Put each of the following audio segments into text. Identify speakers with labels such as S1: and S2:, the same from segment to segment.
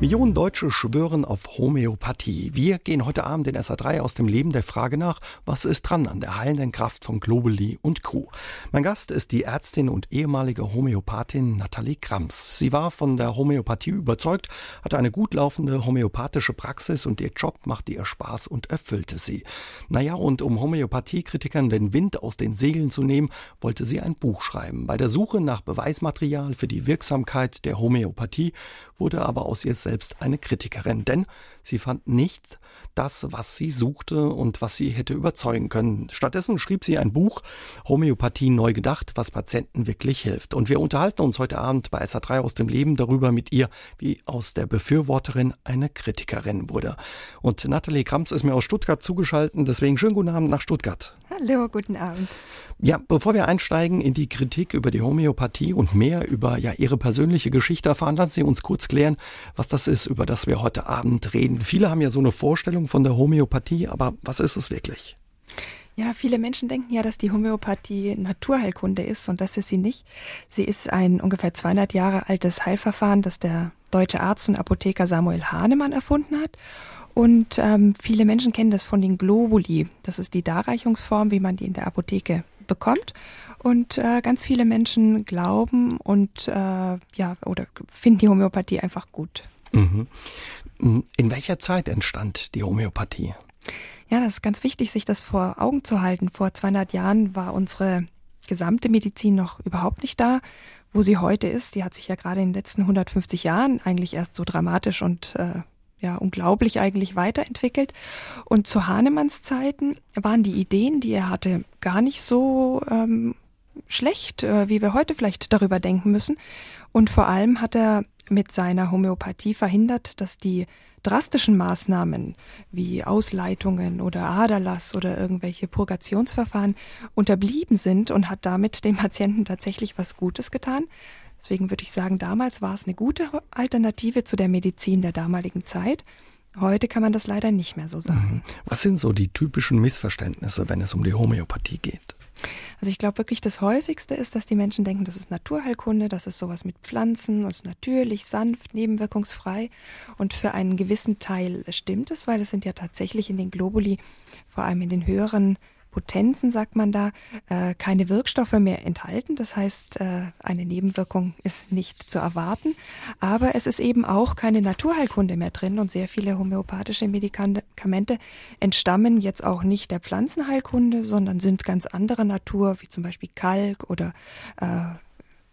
S1: Millionen Deutsche schwören auf Homöopathie. Wir gehen heute Abend in SA3 aus dem Leben der Frage nach, was ist dran an der heilenden Kraft von Globuli und Co. Mein Gast ist die Ärztin und ehemalige Homöopathin Nathalie Krams. Sie war von der Homöopathie überzeugt, hatte eine gut laufende homöopathische Praxis und ihr Job machte ihr Spaß und erfüllte sie. Naja, und um Homöopathiekritikern den Wind aus den Segeln zu nehmen, wollte sie ein Buch schreiben. Bei der Suche nach Beweismaterial für die Wirksamkeit der Homöopathie wurde aber aus ihr selbst eine Kritikerin, denn sie fand nicht das, was sie suchte und was sie hätte überzeugen können. Stattdessen schrieb sie ein Buch, Homöopathie neu gedacht, was Patienten wirklich hilft. Und wir unterhalten uns heute Abend bei SA3 aus dem Leben darüber mit ihr, wie aus der Befürworterin eine Kritikerin wurde. Und Nathalie Krams ist mir aus Stuttgart zugeschaltet, deswegen schönen guten Abend nach Stuttgart.
S2: Hallo, guten Abend.
S1: Ja, bevor wir einsteigen in die Kritik über die Homöopathie und mehr über ja, Ihre persönliche Geschichte erfahren, lassen Sie uns kurz klären, was das ist, über das wir heute Abend reden. Viele haben ja so eine Vorstellung von der Homöopathie, aber was ist es wirklich?
S2: Ja, viele Menschen denken ja, dass die Homöopathie Naturheilkunde ist und das ist sie nicht. Sie ist ein ungefähr 200 Jahre altes Heilverfahren, das der deutsche Arzt und Apotheker Samuel Hahnemann erfunden hat. Und ähm, viele Menschen kennen das von den Globuli. Das ist die Darreichungsform, wie man die in der Apotheke bekommt. Und äh, ganz viele Menschen glauben und äh, ja oder finden die Homöopathie einfach gut.
S1: Mhm. In welcher Zeit entstand die Homöopathie?
S2: Ja, das ist ganz wichtig, sich das vor Augen zu halten. Vor 200 Jahren war unsere gesamte Medizin noch überhaupt nicht da. Wo sie heute ist, die hat sich ja gerade in den letzten 150 Jahren eigentlich erst so dramatisch und äh, ja unglaublich eigentlich weiterentwickelt. Und zu Hahnemanns Zeiten waren die Ideen, die er hatte, gar nicht so ähm, schlecht, äh, wie wir heute vielleicht darüber denken müssen. Und vor allem hat er mit seiner Homöopathie verhindert, dass die drastischen Maßnahmen wie Ausleitungen oder Aderlass oder irgendwelche Purgationsverfahren unterblieben sind und hat damit den Patienten tatsächlich was Gutes getan. Deswegen würde ich sagen, damals war es eine gute Alternative zu der Medizin der damaligen Zeit. Heute kann man das leider nicht mehr so sagen.
S1: Mhm. Was sind so die typischen Missverständnisse, wenn es um die Homöopathie geht?
S2: Also ich glaube wirklich, das häufigste ist, dass die Menschen denken, das ist Naturheilkunde, das ist sowas mit Pflanzen und ist natürlich, sanft, nebenwirkungsfrei. Und für einen gewissen Teil stimmt es, weil es sind ja tatsächlich in den Globuli, vor allem in den höheren Potenzen, sagt man da, äh, keine Wirkstoffe mehr enthalten. Das heißt, äh, eine Nebenwirkung ist nicht zu erwarten. Aber es ist eben auch keine Naturheilkunde mehr drin und sehr viele homöopathische Medikamente entstammen jetzt auch nicht der Pflanzenheilkunde, sondern sind ganz anderer Natur, wie zum Beispiel Kalk oder äh,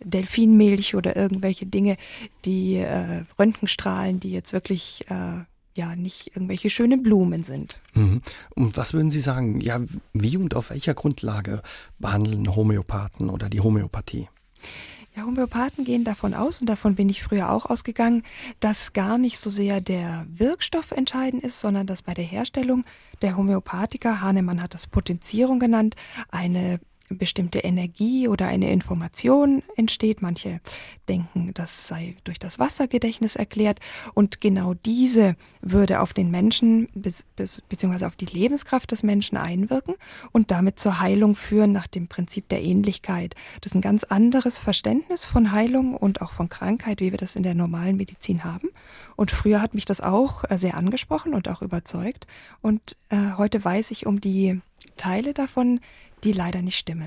S2: Delfinmilch oder irgendwelche Dinge, die äh, Röntgenstrahlen, die jetzt wirklich äh, ja nicht irgendwelche schönen Blumen sind.
S1: Mhm. Und was würden Sie sagen, ja, wie und auf welcher Grundlage behandeln Homöopathen oder die Homöopathie?
S2: Ja, Homöopathen gehen davon aus, und davon bin ich früher auch ausgegangen, dass gar nicht so sehr der Wirkstoff entscheidend ist, sondern dass bei der Herstellung der Homöopathika, Hahnemann hat das Potenzierung genannt, eine bestimmte Energie oder eine Information entsteht. Manche denken, das sei durch das Wassergedächtnis erklärt. Und genau diese würde auf den Menschen bzw. auf die Lebenskraft des Menschen einwirken und damit zur Heilung führen nach dem Prinzip der Ähnlichkeit. Das ist ein ganz anderes Verständnis von Heilung und auch von Krankheit, wie wir das in der normalen Medizin haben. Und früher hat mich das auch äh, sehr angesprochen und auch überzeugt. Und äh, heute weiß ich um die Teile davon, die leider nicht stimmen.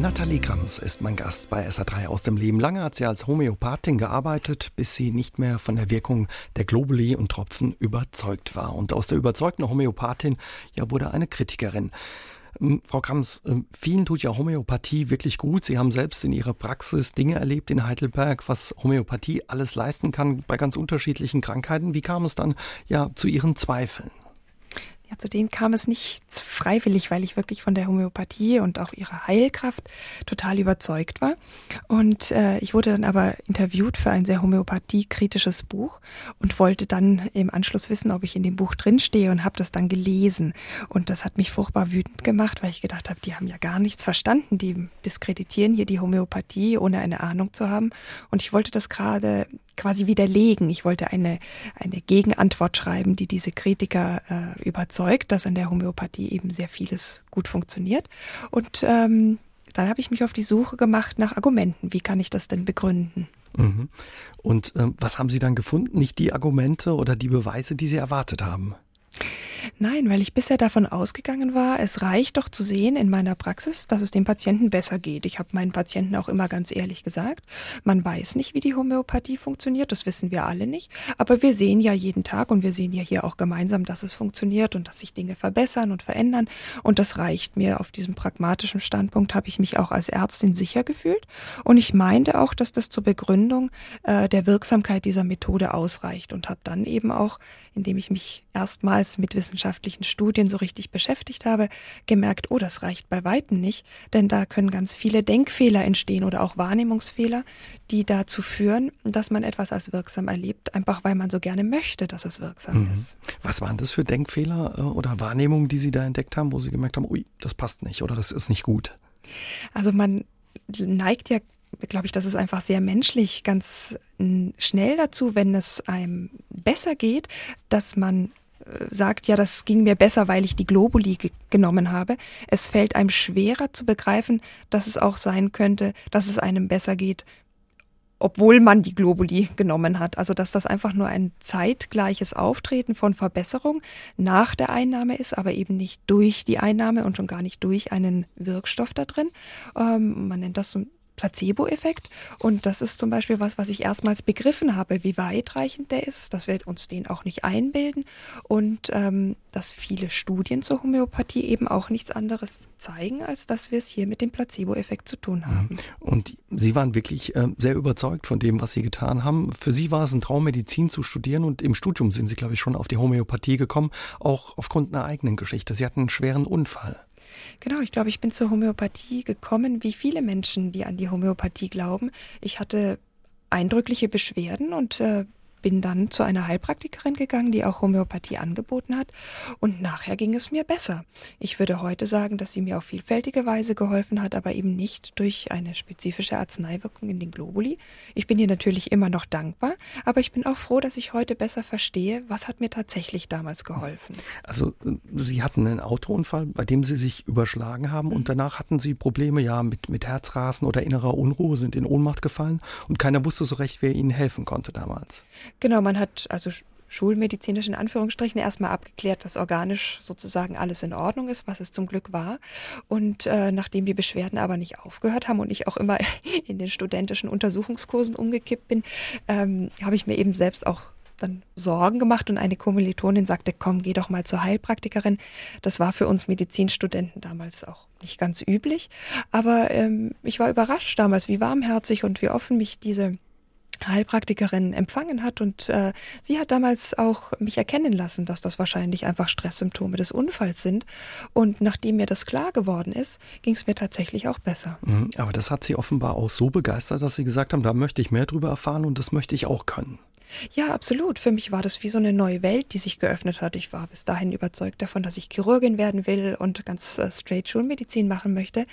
S1: Nathalie Grams ist mein Gast bei SA3 aus dem Leben. Lange hat sie als Homöopathin gearbeitet, bis sie nicht mehr von der Wirkung der Globuli und Tropfen überzeugt war. Und aus der überzeugten Homöopathin ja wurde eine Kritikerin. Ähm, Frau Grams, ähm, vielen tut ja Homöopathie wirklich gut. Sie haben selbst in Ihrer Praxis Dinge erlebt in Heidelberg, was Homöopathie alles leisten kann bei ganz unterschiedlichen Krankheiten. Wie kam es dann ja zu Ihren Zweifeln?
S2: Ja, zu denen kam es nicht freiwillig, weil ich wirklich von der Homöopathie und auch ihrer Heilkraft total überzeugt war. Und äh, ich wurde dann aber interviewt für ein sehr homöopathiekritisches Buch und wollte dann im Anschluss wissen, ob ich in dem Buch drinstehe und habe das dann gelesen. Und das hat mich furchtbar wütend gemacht, weil ich gedacht habe, die haben ja gar nichts verstanden. Die diskreditieren hier die Homöopathie, ohne eine Ahnung zu haben. Und ich wollte das gerade quasi widerlegen. Ich wollte eine, eine Gegenantwort schreiben, die diese Kritiker äh, überzeugt, dass an der Homöopathie eben sehr vieles gut funktioniert. Und ähm, dann habe ich mich auf die Suche gemacht nach Argumenten. Wie kann ich das denn begründen?
S1: Mhm. Und ähm, was haben Sie dann gefunden? Nicht die Argumente oder die Beweise, die Sie erwartet haben?
S2: Nein, weil ich bisher davon ausgegangen war, es reicht doch zu sehen in meiner Praxis, dass es dem Patienten besser geht. Ich habe meinen Patienten auch immer ganz ehrlich gesagt, man weiß nicht, wie die Homöopathie funktioniert, das wissen wir alle nicht, aber wir sehen ja jeden Tag und wir sehen ja hier auch gemeinsam, dass es funktioniert und dass sich Dinge verbessern und verändern und das reicht mir. Auf diesem pragmatischen Standpunkt habe ich mich auch als Ärztin sicher gefühlt und ich meinte auch, dass das zur Begründung äh, der Wirksamkeit dieser Methode ausreicht und habe dann eben auch, indem ich mich erstmals mit Wissenschaft wissenschaftlichen Studien so richtig beschäftigt habe, gemerkt, oh, das reicht bei weitem nicht, denn da können ganz viele Denkfehler entstehen oder auch Wahrnehmungsfehler, die dazu führen, dass man etwas als wirksam erlebt, einfach weil man so gerne möchte, dass es wirksam mhm. ist.
S1: Was waren das für Denkfehler äh, oder Wahrnehmungen, die Sie da entdeckt haben, wo Sie gemerkt haben, ui, das passt nicht oder das ist nicht gut?
S2: Also man neigt ja glaube ich, das ist einfach sehr menschlich, ganz schnell dazu, wenn es einem besser geht, dass man sagt, ja, das ging mir besser, weil ich die Globuli ge genommen habe. Es fällt einem schwerer zu begreifen, dass es auch sein könnte, dass es einem besser geht, obwohl man die Globuli genommen hat. Also dass das einfach nur ein zeitgleiches Auftreten von Verbesserung nach der Einnahme ist, aber eben nicht durch die Einnahme und schon gar nicht durch einen Wirkstoff da drin. Ähm, man nennt das so Placebo-Effekt. Und das ist zum Beispiel was, was ich erstmals begriffen habe, wie weitreichend der ist, dass wir uns den auch nicht einbilden und ähm, dass viele Studien zur Homöopathie eben auch nichts anderes zeigen, als dass wir es hier mit dem Placebo-Effekt zu tun haben. Mhm.
S1: Und Sie waren wirklich äh, sehr überzeugt von dem, was Sie getan haben. Für Sie war es ein Traum, Medizin zu studieren und im Studium sind Sie, glaube ich, schon auf die Homöopathie gekommen, auch aufgrund einer eigenen Geschichte. Sie hatten einen schweren Unfall.
S2: Genau, ich glaube, ich bin zur Homöopathie gekommen, wie viele Menschen, die an die Homöopathie glauben. Ich hatte eindrückliche Beschwerden und äh, bin dann zu einer Heilpraktikerin gegangen, die auch Homöopathie angeboten hat. Und nachher ging es mir besser. Ich würde heute sagen, dass sie mir auf vielfältige Weise geholfen hat, aber eben nicht durch eine spezifische Arzneiwirkung in den Globuli. Ich bin ihr natürlich immer noch dankbar, aber ich bin auch froh, dass ich heute besser verstehe, was hat mir tatsächlich damals geholfen.
S1: Also äh, Sie hatten einen Autounfall, bei dem Sie sich überschlagen haben und mhm. danach hatten Sie Probleme ja mit, mit Herzrasen oder innerer Unruhe, sind in Ohnmacht gefallen und keiner wusste so recht, wer Ihnen helfen konnte damals.
S2: Genau, man hat also schulmedizinisch in Anführungsstrichen erstmal abgeklärt, dass organisch sozusagen alles in Ordnung ist, was es zum Glück war. Und äh, nachdem die Beschwerden aber nicht aufgehört haben und ich auch immer in den studentischen Untersuchungskursen umgekippt bin, ähm, habe ich mir eben selbst auch dann Sorgen gemacht und eine Kommilitonin sagte, komm, geh doch mal zur Heilpraktikerin. Das war für uns Medizinstudenten damals auch nicht ganz üblich. Aber ähm, ich war überrascht damals, wie warmherzig und wie offen mich diese Heilpraktikerin empfangen hat und äh, sie hat damals auch mich erkennen lassen, dass das wahrscheinlich einfach Stresssymptome des Unfalls sind. Und nachdem mir das klar geworden ist, ging es mir tatsächlich auch besser.
S1: Mhm, aber das hat sie offenbar auch so begeistert, dass sie gesagt haben, da möchte ich mehr drüber erfahren und das möchte ich auch können.
S2: Ja, absolut. Für mich war das wie so eine neue Welt, die sich geöffnet hat. Ich war bis dahin überzeugt davon, dass ich Chirurgin werden will und ganz äh, straight Schulmedizin machen möchte.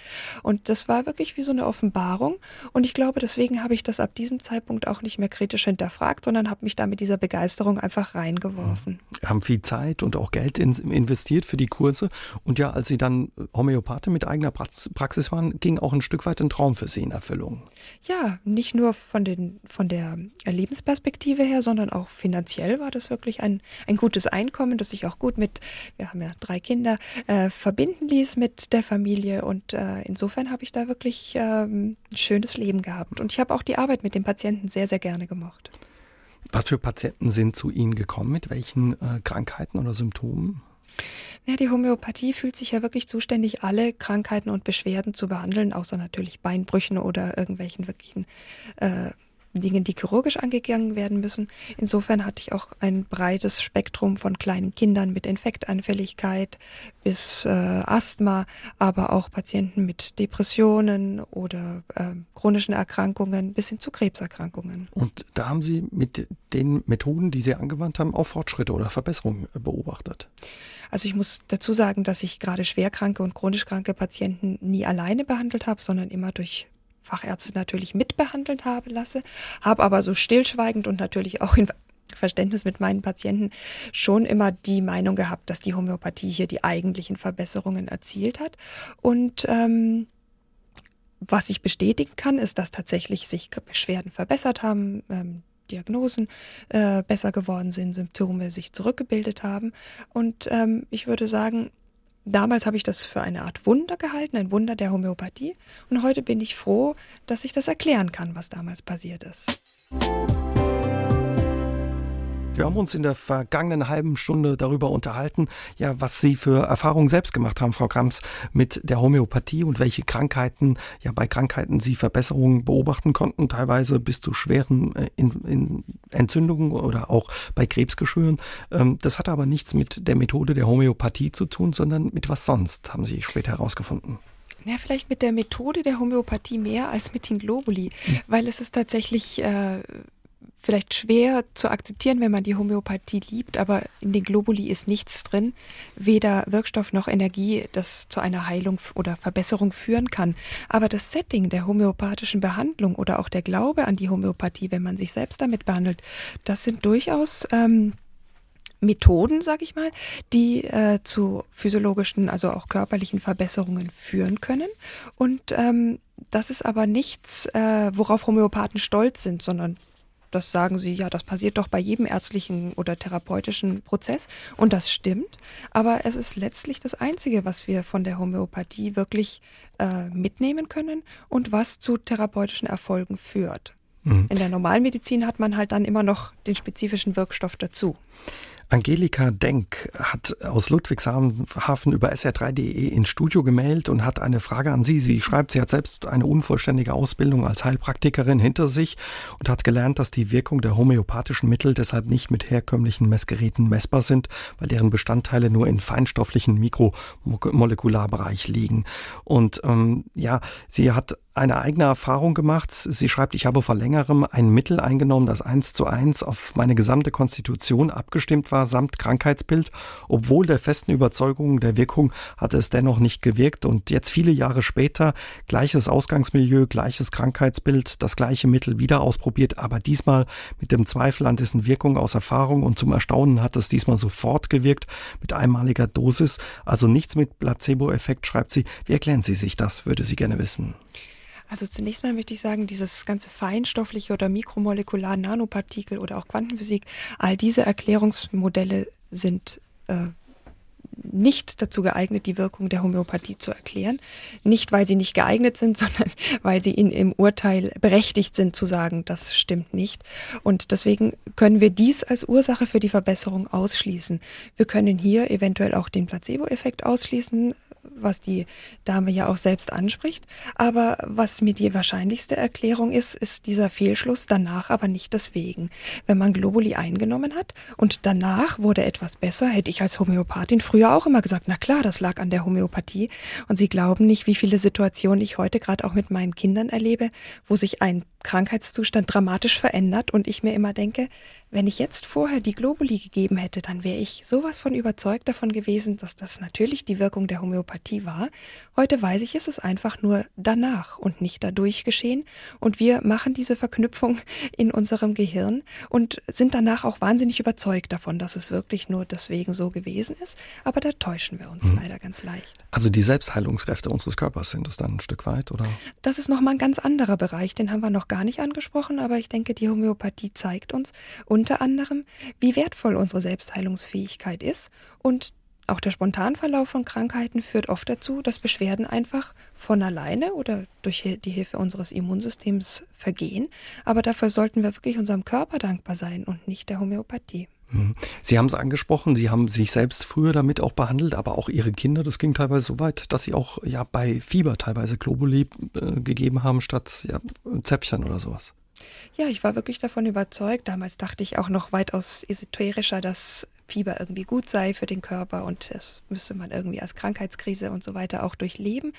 S2: Und das war wirklich wie so eine Offenbarung. Und ich glaube, deswegen habe ich das ab diesem Zeitpunkt auch nicht mehr kritisch hinterfragt, sondern habe mich da mit dieser Begeisterung einfach reingeworfen.
S1: Wir haben viel Zeit und auch Geld in, investiert für die Kurse. Und ja, als Sie dann Homöopathe mit eigener Praxis waren, ging auch ein Stück weit ein Traum für Sie in Erfüllung.
S2: Ja, nicht nur von, den, von der Lebensperspektive her, sondern auch finanziell war das wirklich ein, ein gutes Einkommen, das sich auch gut mit, wir haben ja drei Kinder, äh, verbinden ließ mit der Familie. Und äh, insofern habe ich da wirklich ähm, ein schönes Leben gehabt. Und ich habe auch die Arbeit mit den Patienten sehr, sehr gerne gemocht.
S1: Was für Patienten sind zu Ihnen gekommen? Mit welchen äh, Krankheiten oder Symptomen?
S2: Ja, die Homöopathie fühlt sich ja wirklich zuständig, alle Krankheiten und Beschwerden zu behandeln, außer natürlich Beinbrüchen oder irgendwelchen wirklichen äh, Dingen, die chirurgisch angegangen werden müssen. Insofern hatte ich auch ein breites Spektrum von kleinen Kindern mit Infektanfälligkeit bis äh, Asthma, aber auch Patienten mit Depressionen oder äh, chronischen Erkrankungen bis hin zu Krebserkrankungen.
S1: Und da haben Sie mit den Methoden, die Sie angewandt haben, auch Fortschritte oder Verbesserungen beobachtet?
S2: Also ich muss dazu sagen, dass ich gerade schwerkranke und chronisch kranke Patienten nie alleine behandelt habe, sondern immer durch Fachärzte natürlich mitbehandelt habe lasse, habe aber so stillschweigend und natürlich auch in Verständnis mit meinen Patienten schon immer die Meinung gehabt, dass die Homöopathie hier die eigentlichen Verbesserungen erzielt hat. Und ähm, was ich bestätigen kann, ist, dass tatsächlich sich Beschwerden verbessert haben, ähm, Diagnosen äh, besser geworden sind, Symptome sich zurückgebildet haben. Und ähm, ich würde sagen, damals habe ich das für eine Art Wunder gehalten, ein Wunder der Homöopathie. Und heute bin ich froh, dass ich das erklären kann, was damals passiert ist.
S1: Wir haben uns in der vergangenen halben Stunde darüber unterhalten, ja, was Sie für Erfahrungen selbst gemacht haben, Frau Krams, mit der Homöopathie und welche Krankheiten, ja, bei Krankheiten Sie Verbesserungen beobachten konnten, teilweise bis zu schweren äh, in, in Entzündungen oder auch bei Krebsgeschwüren. Ähm, das hatte aber nichts mit der Methode der Homöopathie zu tun, sondern mit was sonst, haben Sie später herausgefunden.
S2: Ja, vielleicht mit der Methode der Homöopathie mehr als mit den Globuli, hm. weil es ist tatsächlich äh, vielleicht schwer zu akzeptieren, wenn man die Homöopathie liebt, aber in den Globuli ist nichts drin, weder Wirkstoff noch Energie, das zu einer Heilung oder Verbesserung führen kann. Aber das Setting der homöopathischen Behandlung oder auch der Glaube an die Homöopathie, wenn man sich selbst damit behandelt, das sind durchaus ähm, Methoden, sage ich mal, die äh, zu physiologischen, also auch körperlichen Verbesserungen führen können. Und ähm, das ist aber nichts, äh, worauf Homöopathen stolz sind, sondern das sagen sie, ja, das passiert doch bei jedem ärztlichen oder therapeutischen Prozess. Und das stimmt. Aber es ist letztlich das Einzige, was wir von der Homöopathie wirklich äh, mitnehmen können und was zu therapeutischen Erfolgen führt. Mhm. In der Normalmedizin hat man halt dann immer noch den spezifischen Wirkstoff dazu.
S1: Angelika Denk hat aus Ludwigshafen über sr3.de ins Studio gemeldet und hat eine Frage an Sie. Sie schreibt, sie hat selbst eine unvollständige Ausbildung als Heilpraktikerin hinter sich und hat gelernt, dass die Wirkung der homöopathischen Mittel deshalb nicht mit herkömmlichen Messgeräten messbar sind, weil deren Bestandteile nur in feinstofflichen Mikromolekularbereich liegen. Und ähm, ja, sie hat eine eigene Erfahrung gemacht. Sie schreibt, ich habe vor längerem ein Mittel eingenommen, das eins zu eins auf meine gesamte Konstitution abgestimmt war, samt Krankheitsbild. Obwohl der festen Überzeugung der Wirkung hatte es dennoch nicht gewirkt. Und jetzt viele Jahre später, gleiches Ausgangsmilieu, gleiches Krankheitsbild, das gleiche Mittel wieder ausprobiert, aber diesmal mit dem Zweifel an dessen Wirkung aus Erfahrung. Und zum Erstaunen hat es diesmal sofort gewirkt mit einmaliger Dosis. Also nichts mit Placebo-Effekt, schreibt sie. Wie erklären Sie sich das, würde sie gerne wissen.
S2: Also zunächst mal möchte ich sagen, dieses ganze feinstoffliche oder mikromolekulare Nanopartikel oder auch Quantenphysik, all diese Erklärungsmodelle sind äh, nicht dazu geeignet, die Wirkung der Homöopathie zu erklären. Nicht, weil sie nicht geeignet sind, sondern weil sie in, im Urteil berechtigt sind zu sagen, das stimmt nicht. Und deswegen können wir dies als Ursache für die Verbesserung ausschließen. Wir können hier eventuell auch den Placebo-Effekt ausschließen, was die Dame ja auch selbst anspricht. Aber was mir die wahrscheinlichste Erklärung ist, ist dieser Fehlschluss danach aber nicht deswegen. Wenn man Globuli eingenommen hat und danach wurde etwas besser, hätte ich als Homöopathin früher auch immer gesagt, na klar, das lag an der Homöopathie. Und Sie glauben nicht, wie viele Situationen ich heute gerade auch mit meinen Kindern erlebe, wo sich ein Krankheitszustand dramatisch verändert und ich mir immer denke, wenn ich jetzt vorher die Globuli gegeben hätte, dann wäre ich sowas von überzeugt davon gewesen, dass das natürlich die Wirkung der Homöopathie war. Heute weiß ich, es ist einfach nur danach und nicht dadurch geschehen. Und wir machen diese Verknüpfung in unserem Gehirn und sind danach auch wahnsinnig überzeugt davon, dass es wirklich nur deswegen so gewesen ist. Aber da täuschen wir uns mhm. leider ganz leicht.
S1: Also die Selbstheilungskräfte unseres Körpers sind es dann ein Stück weit, oder?
S2: Das ist nochmal ein ganz anderer Bereich, den haben wir noch gar nicht angesprochen, aber ich denke, die Homöopathie zeigt uns unter anderem, wie wertvoll unsere Selbstheilungsfähigkeit ist und auch der Spontanverlauf von Krankheiten führt oft dazu, dass Beschwerden einfach von alleine oder durch die Hilfe unseres Immunsystems vergehen. Aber dafür sollten wir wirklich unserem Körper dankbar sein und nicht der Homöopathie.
S1: Mhm. Sie haben es angesprochen, Sie haben sich selbst früher damit auch behandelt, aber auch Ihre Kinder. Das ging teilweise so weit, dass Sie auch ja bei Fieber teilweise Globuli äh, gegeben haben statt ja, Zäpfchen oder sowas.
S2: Ja, ich war wirklich davon überzeugt. Damals dachte ich auch noch weitaus esoterischer, dass Fieber irgendwie gut sei für den Körper und es müsste man irgendwie als Krankheitskrise und so weiter auch durchleben.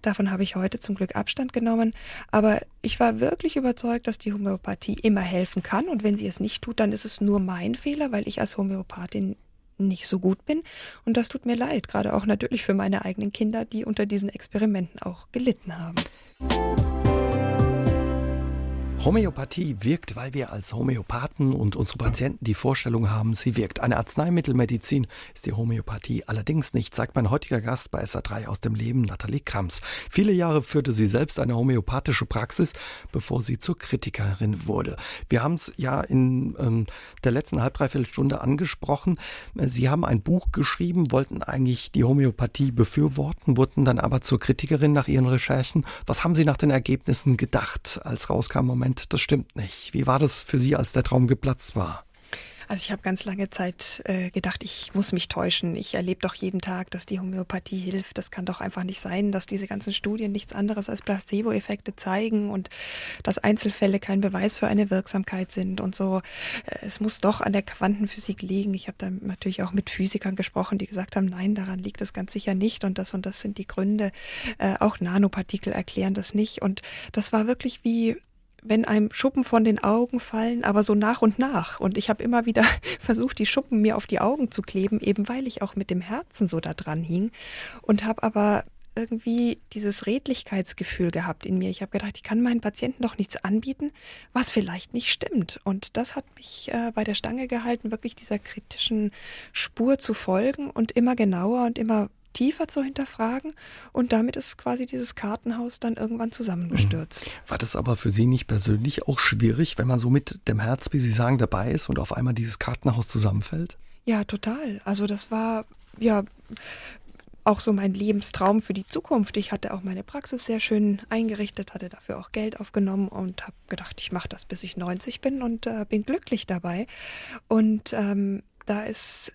S2: Davon habe ich heute zum Glück Abstand genommen. Aber ich war wirklich überzeugt, dass die Homöopathie immer helfen kann. Und wenn sie es nicht tut, dann ist es nur mein Fehler, weil ich als Homöopathin nicht so gut bin. Und das tut mir leid, gerade auch natürlich für meine eigenen Kinder, die unter diesen Experimenten auch gelitten haben.
S1: Homöopathie wirkt, weil wir als Homöopathen und unsere Patienten die Vorstellung haben, sie wirkt. Eine Arzneimittelmedizin ist die Homöopathie allerdings nicht, sagt mein heutiger Gast bei SA3 aus dem Leben, Nathalie Krams. Viele Jahre führte sie selbst eine homöopathische Praxis, bevor sie zur Kritikerin wurde. Wir haben es ja in ähm, der letzten halb, dreiviertel Stunde angesprochen. Sie haben ein Buch geschrieben, wollten eigentlich die Homöopathie befürworten, wurden dann aber zur Kritikerin nach ihren Recherchen. Was haben Sie nach den Ergebnissen gedacht, als rauskam, Moment, Moment, das stimmt nicht. Wie war das für Sie, als der Traum geplatzt war?
S2: Also ich habe ganz lange Zeit äh, gedacht, ich muss mich täuschen. Ich erlebe doch jeden Tag, dass die Homöopathie hilft. Das kann doch einfach nicht sein, dass diese ganzen Studien nichts anderes als Placebo-Effekte zeigen und dass Einzelfälle kein Beweis für eine Wirksamkeit sind und so. Äh, es muss doch an der Quantenphysik liegen. Ich habe da natürlich auch mit Physikern gesprochen, die gesagt haben, nein, daran liegt es ganz sicher nicht und das und das sind die Gründe. Äh, auch Nanopartikel erklären das nicht. Und das war wirklich wie wenn einem Schuppen von den Augen fallen, aber so nach und nach. Und ich habe immer wieder versucht, die Schuppen mir auf die Augen zu kleben, eben weil ich auch mit dem Herzen so da dran hing und habe aber irgendwie dieses Redlichkeitsgefühl gehabt in mir. Ich habe gedacht, ich kann meinen Patienten doch nichts anbieten, was vielleicht nicht stimmt. Und das hat mich äh, bei der Stange gehalten, wirklich dieser kritischen Spur zu folgen und immer genauer und immer tiefer zu hinterfragen. Und damit ist quasi dieses Kartenhaus dann irgendwann zusammengestürzt. Mhm.
S1: War das aber für Sie nicht persönlich auch schwierig, wenn man so mit dem Herz, wie Sie sagen, dabei ist und auf einmal dieses Kartenhaus zusammenfällt?
S2: Ja, total. Also das war ja auch so mein Lebenstraum für die Zukunft. Ich hatte auch meine Praxis sehr schön eingerichtet, hatte dafür auch Geld aufgenommen und habe gedacht, ich mache das, bis ich 90 bin und äh, bin glücklich dabei. Und ähm, da ist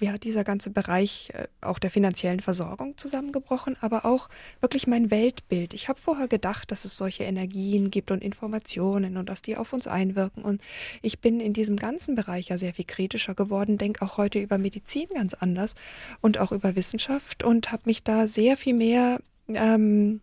S2: ja, dieser ganze Bereich äh, auch der finanziellen Versorgung zusammengebrochen, aber auch wirklich mein Weltbild. Ich habe vorher gedacht, dass es solche Energien gibt und Informationen und dass die auf uns einwirken. Und ich bin in diesem ganzen Bereich ja sehr viel kritischer geworden, denke auch heute über Medizin ganz anders und auch über Wissenschaft und habe mich da sehr viel mehr ähm,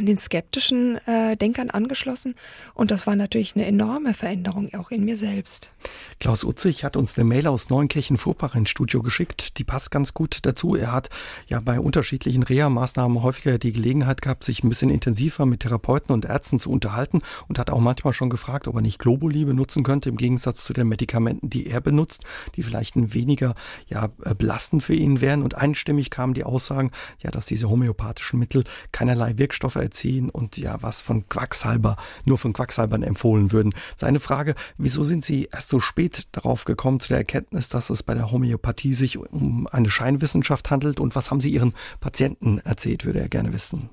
S2: den skeptischen äh, Denkern angeschlossen und das war natürlich eine enorme Veränderung auch in mir selbst.
S1: Klaus Utzig hat uns eine Mail aus Neunkirchen-Vorpach ins Studio geschickt, die passt ganz gut dazu. Er hat ja bei unterschiedlichen Reha-Maßnahmen häufiger die Gelegenheit gehabt, sich ein bisschen intensiver mit Therapeuten und Ärzten zu unterhalten und hat auch manchmal schon gefragt, ob er nicht Globuli benutzen könnte, im Gegensatz zu den Medikamenten, die er benutzt, die vielleicht ein weniger ja, belastend für ihn wären. Und einstimmig kamen die Aussagen, ja, dass diese homöopathischen Mittel keinerlei Wirkstoffe erziehen und ja, was von Quacksalber, nur von Quacksalbern empfohlen würden. Seine Frage, wieso sind Sie erst so spät darauf gekommen zu der Erkenntnis, dass es bei der Homöopathie sich um eine Scheinwissenschaft handelt und was haben Sie Ihren Patienten erzählt, würde er gerne wissen.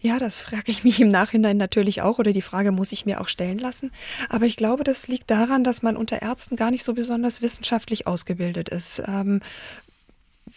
S2: Ja, das frage ich mich im Nachhinein natürlich auch oder die Frage muss ich mir auch stellen lassen. Aber ich glaube, das liegt daran, dass man unter Ärzten gar nicht so besonders wissenschaftlich ausgebildet ist. Ähm,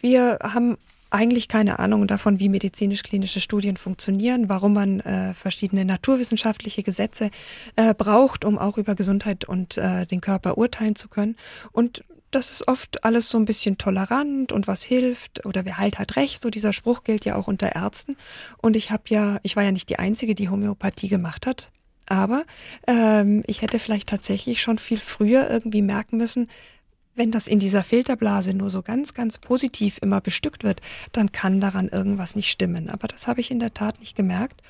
S2: wir haben eigentlich keine Ahnung davon, wie medizinisch-klinische Studien funktionieren, warum man äh, verschiedene naturwissenschaftliche Gesetze äh, braucht, um auch über Gesundheit und äh, den Körper urteilen zu können. Und das ist oft alles so ein bisschen tolerant und was hilft oder wer halt hat recht. So dieser Spruch gilt ja auch unter Ärzten. Und ich habe ja, ich war ja nicht die Einzige, die Homöopathie gemacht hat. Aber ähm, ich hätte vielleicht tatsächlich schon viel früher irgendwie merken müssen, wenn das in dieser Filterblase nur so ganz, ganz positiv immer bestückt wird, dann kann daran irgendwas nicht stimmen. Aber das habe ich in der Tat nicht gemerkt.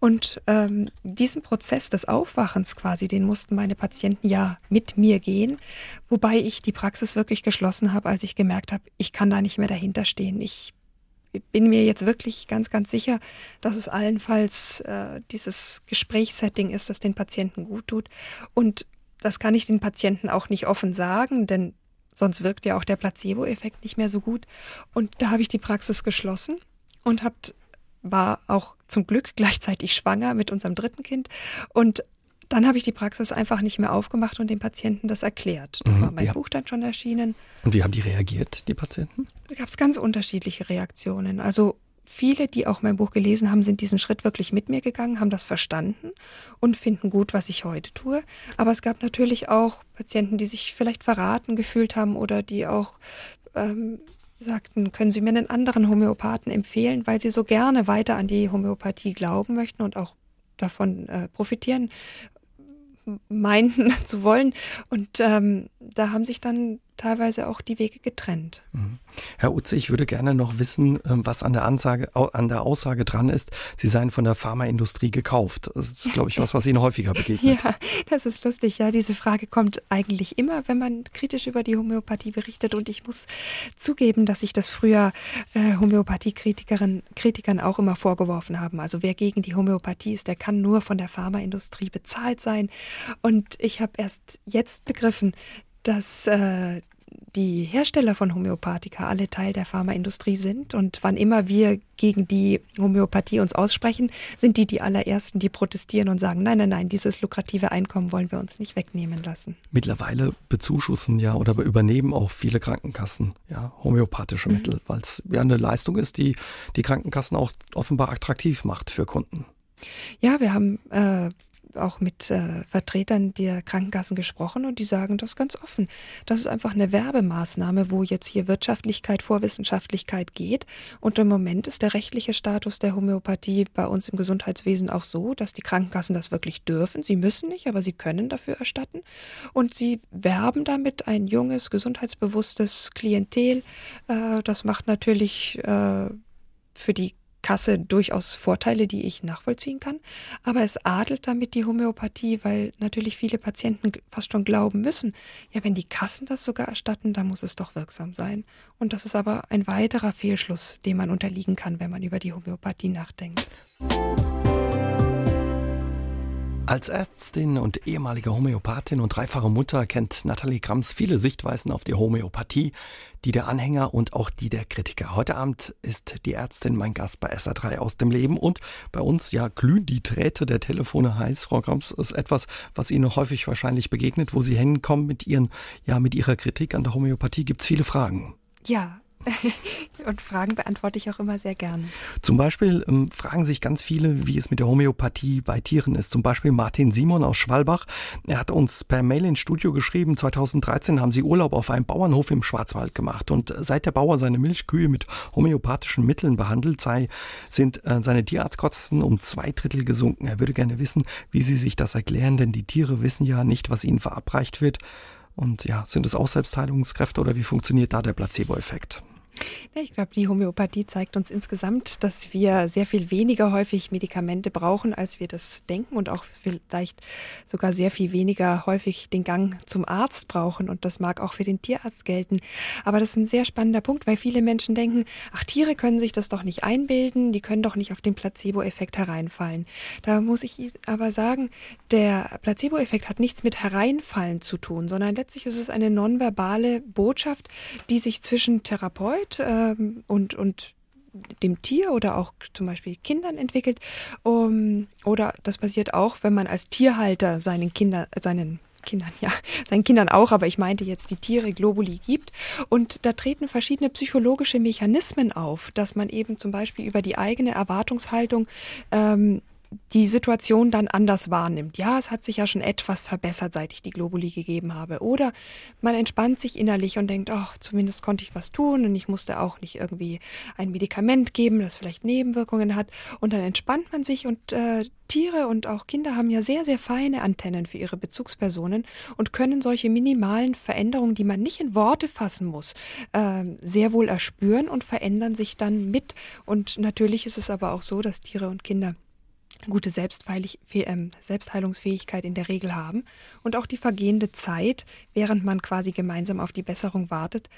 S2: Und ähm, diesen Prozess des Aufwachens quasi, den mussten meine Patienten ja mit mir gehen, wobei ich die Praxis wirklich geschlossen habe, als ich gemerkt habe, ich kann da nicht mehr dahinter stehen. Ich bin mir jetzt wirklich ganz, ganz sicher, dass es allenfalls äh, dieses Gesprächssetting ist, das den Patienten gut tut. Und das kann ich den Patienten auch nicht offen sagen, denn Sonst wirkt ja auch der Placebo-Effekt nicht mehr so gut. Und da habe ich die Praxis geschlossen und hab, war auch zum Glück gleichzeitig schwanger mit unserem dritten Kind. Und dann habe ich die Praxis einfach nicht mehr aufgemacht und den Patienten das erklärt. Da mhm, war mein Buch dann schon erschienen.
S1: Und wie haben die reagiert, die Patienten?
S2: Da gab es ganz unterschiedliche Reaktionen. Also viele, die auch mein Buch gelesen haben, sind diesen Schritt wirklich mit mir gegangen, haben das verstanden und finden gut, was ich heute tue. Aber es gab natürlich auch Patienten, die sich vielleicht verraten gefühlt haben oder die auch ähm, sagten, können Sie mir einen anderen Homöopathen empfehlen, weil sie so gerne weiter an die Homöopathie glauben möchten und auch davon äh, profitieren meinten zu wollen. Und ähm, da haben sich dann teilweise auch die Wege getrennt.
S1: Mhm. Herr Utze, ich würde gerne noch wissen, ähm, was an der, Ansage, an der Aussage dran ist, Sie seien von der Pharmaindustrie gekauft. Das ist, glaube ich, was, was Ihnen häufiger begegnet.
S2: Ja, das ist lustig. Ja, diese Frage kommt eigentlich immer, wenn man kritisch über die Homöopathie berichtet. Und ich muss zugeben, dass ich das früher äh, Homöopathiekritikern Kritikern auch immer vorgeworfen haben. Also wer gegen die Homöopathie ist, der kann nur von der Pharmaindustrie bezahlt sein. Und ich habe erst jetzt begriffen, dass äh, die Hersteller von Homöopathika alle Teil der Pharmaindustrie sind und wann immer wir gegen die Homöopathie uns aussprechen, sind die die allerersten, die protestieren und sagen, nein, nein, nein, dieses lukrative Einkommen wollen wir uns nicht wegnehmen lassen.
S1: Mittlerweile bezuschussen ja oder übernehmen auch viele Krankenkassen ja homöopathische mhm. Mittel, weil es ja eine Leistung ist, die die Krankenkassen auch offenbar attraktiv macht für Kunden.
S2: Ja, wir haben äh, auch mit äh, Vertretern der Krankenkassen gesprochen und die sagen das ganz offen. Das ist einfach eine Werbemaßnahme, wo jetzt hier Wirtschaftlichkeit vor Wissenschaftlichkeit geht. Und im Moment ist der rechtliche Status der Homöopathie bei uns im Gesundheitswesen auch so, dass die Krankenkassen das wirklich dürfen. Sie müssen nicht, aber sie können dafür erstatten. Und sie werben damit ein junges, gesundheitsbewusstes Klientel. Äh, das macht natürlich äh, für die Kasse durchaus Vorteile, die ich nachvollziehen kann. Aber es adelt damit die Homöopathie, weil natürlich viele Patienten fast schon glauben müssen, ja, wenn die Kassen das sogar erstatten, dann muss es doch wirksam sein. Und das ist aber ein weiterer Fehlschluss, dem man unterliegen kann, wenn man über die Homöopathie nachdenkt.
S1: Als Ärztin und ehemalige Homöopathin und dreifache Mutter kennt Nathalie Krams viele Sichtweisen auf die Homöopathie, die der Anhänger und auch die der Kritiker. Heute Abend ist die Ärztin mein Gast bei SA3 aus dem Leben und bei uns ja glühen die Drähte der Telefone heiß. Frau Krams ist etwas, was Ihnen häufig wahrscheinlich begegnet, wo Sie hinkommen mit Ihren, ja, mit Ihrer Kritik an der Homöopathie gibt es viele Fragen.
S2: Ja, Und Fragen beantworte ich auch immer sehr gern.
S1: Zum Beispiel ähm, fragen sich ganz viele, wie es mit der Homöopathie bei Tieren ist. Zum Beispiel Martin Simon aus Schwalbach. Er hat uns per Mail ins Studio geschrieben, 2013 haben sie Urlaub auf einem Bauernhof im Schwarzwald gemacht. Und seit der Bauer seine Milchkühe mit homöopathischen Mitteln behandelt sei, sind äh, seine Tierarztkosten um zwei Drittel gesunken. Er würde gerne wissen, wie sie sich das erklären, denn die Tiere wissen ja nicht, was ihnen verabreicht wird. Und ja, sind es auch Selbstheilungskräfte oder wie funktioniert da der Placebo-Effekt?
S2: Ich glaube, die Homöopathie zeigt uns insgesamt, dass wir sehr viel weniger häufig Medikamente brauchen, als wir das denken und auch vielleicht sogar sehr viel weniger häufig den Gang zum Arzt brauchen. Und das mag auch für den Tierarzt gelten. Aber das ist ein sehr spannender Punkt, weil viele Menschen denken, ach, Tiere können sich das doch nicht einbilden, die können doch nicht auf den Placebo-Effekt hereinfallen. Da muss ich aber sagen, der Placebo-Effekt hat nichts mit Hereinfallen zu tun, sondern letztlich ist es eine nonverbale Botschaft, die sich zwischen Therapeut Therapeut ähm, und, und dem Tier oder auch zum Beispiel Kindern entwickelt. Um, oder das passiert auch, wenn man als Tierhalter seinen Kindern, seinen Kindern, ja, seinen Kindern auch, aber ich meinte jetzt die Tiere Globuli gibt. Und da treten verschiedene psychologische Mechanismen auf, dass man eben zum Beispiel über die eigene Erwartungshaltung ähm, die Situation dann anders wahrnimmt. Ja, es hat sich ja schon etwas verbessert, seit ich die Globuli gegeben habe. Oder man entspannt sich innerlich und denkt, ach, zumindest konnte ich was tun und ich musste auch nicht irgendwie ein Medikament geben, das vielleicht Nebenwirkungen hat. Und dann entspannt man sich und äh, Tiere und auch Kinder haben ja sehr, sehr feine Antennen für ihre Bezugspersonen und können solche minimalen Veränderungen, die man nicht in Worte fassen muss, äh, sehr wohl erspüren und verändern sich dann mit. Und natürlich ist es aber auch so, dass Tiere und Kinder gute ähm, Selbstheilungsfähigkeit in der Regel haben und auch die vergehende Zeit, während man quasi gemeinsam auf die Besserung wartet,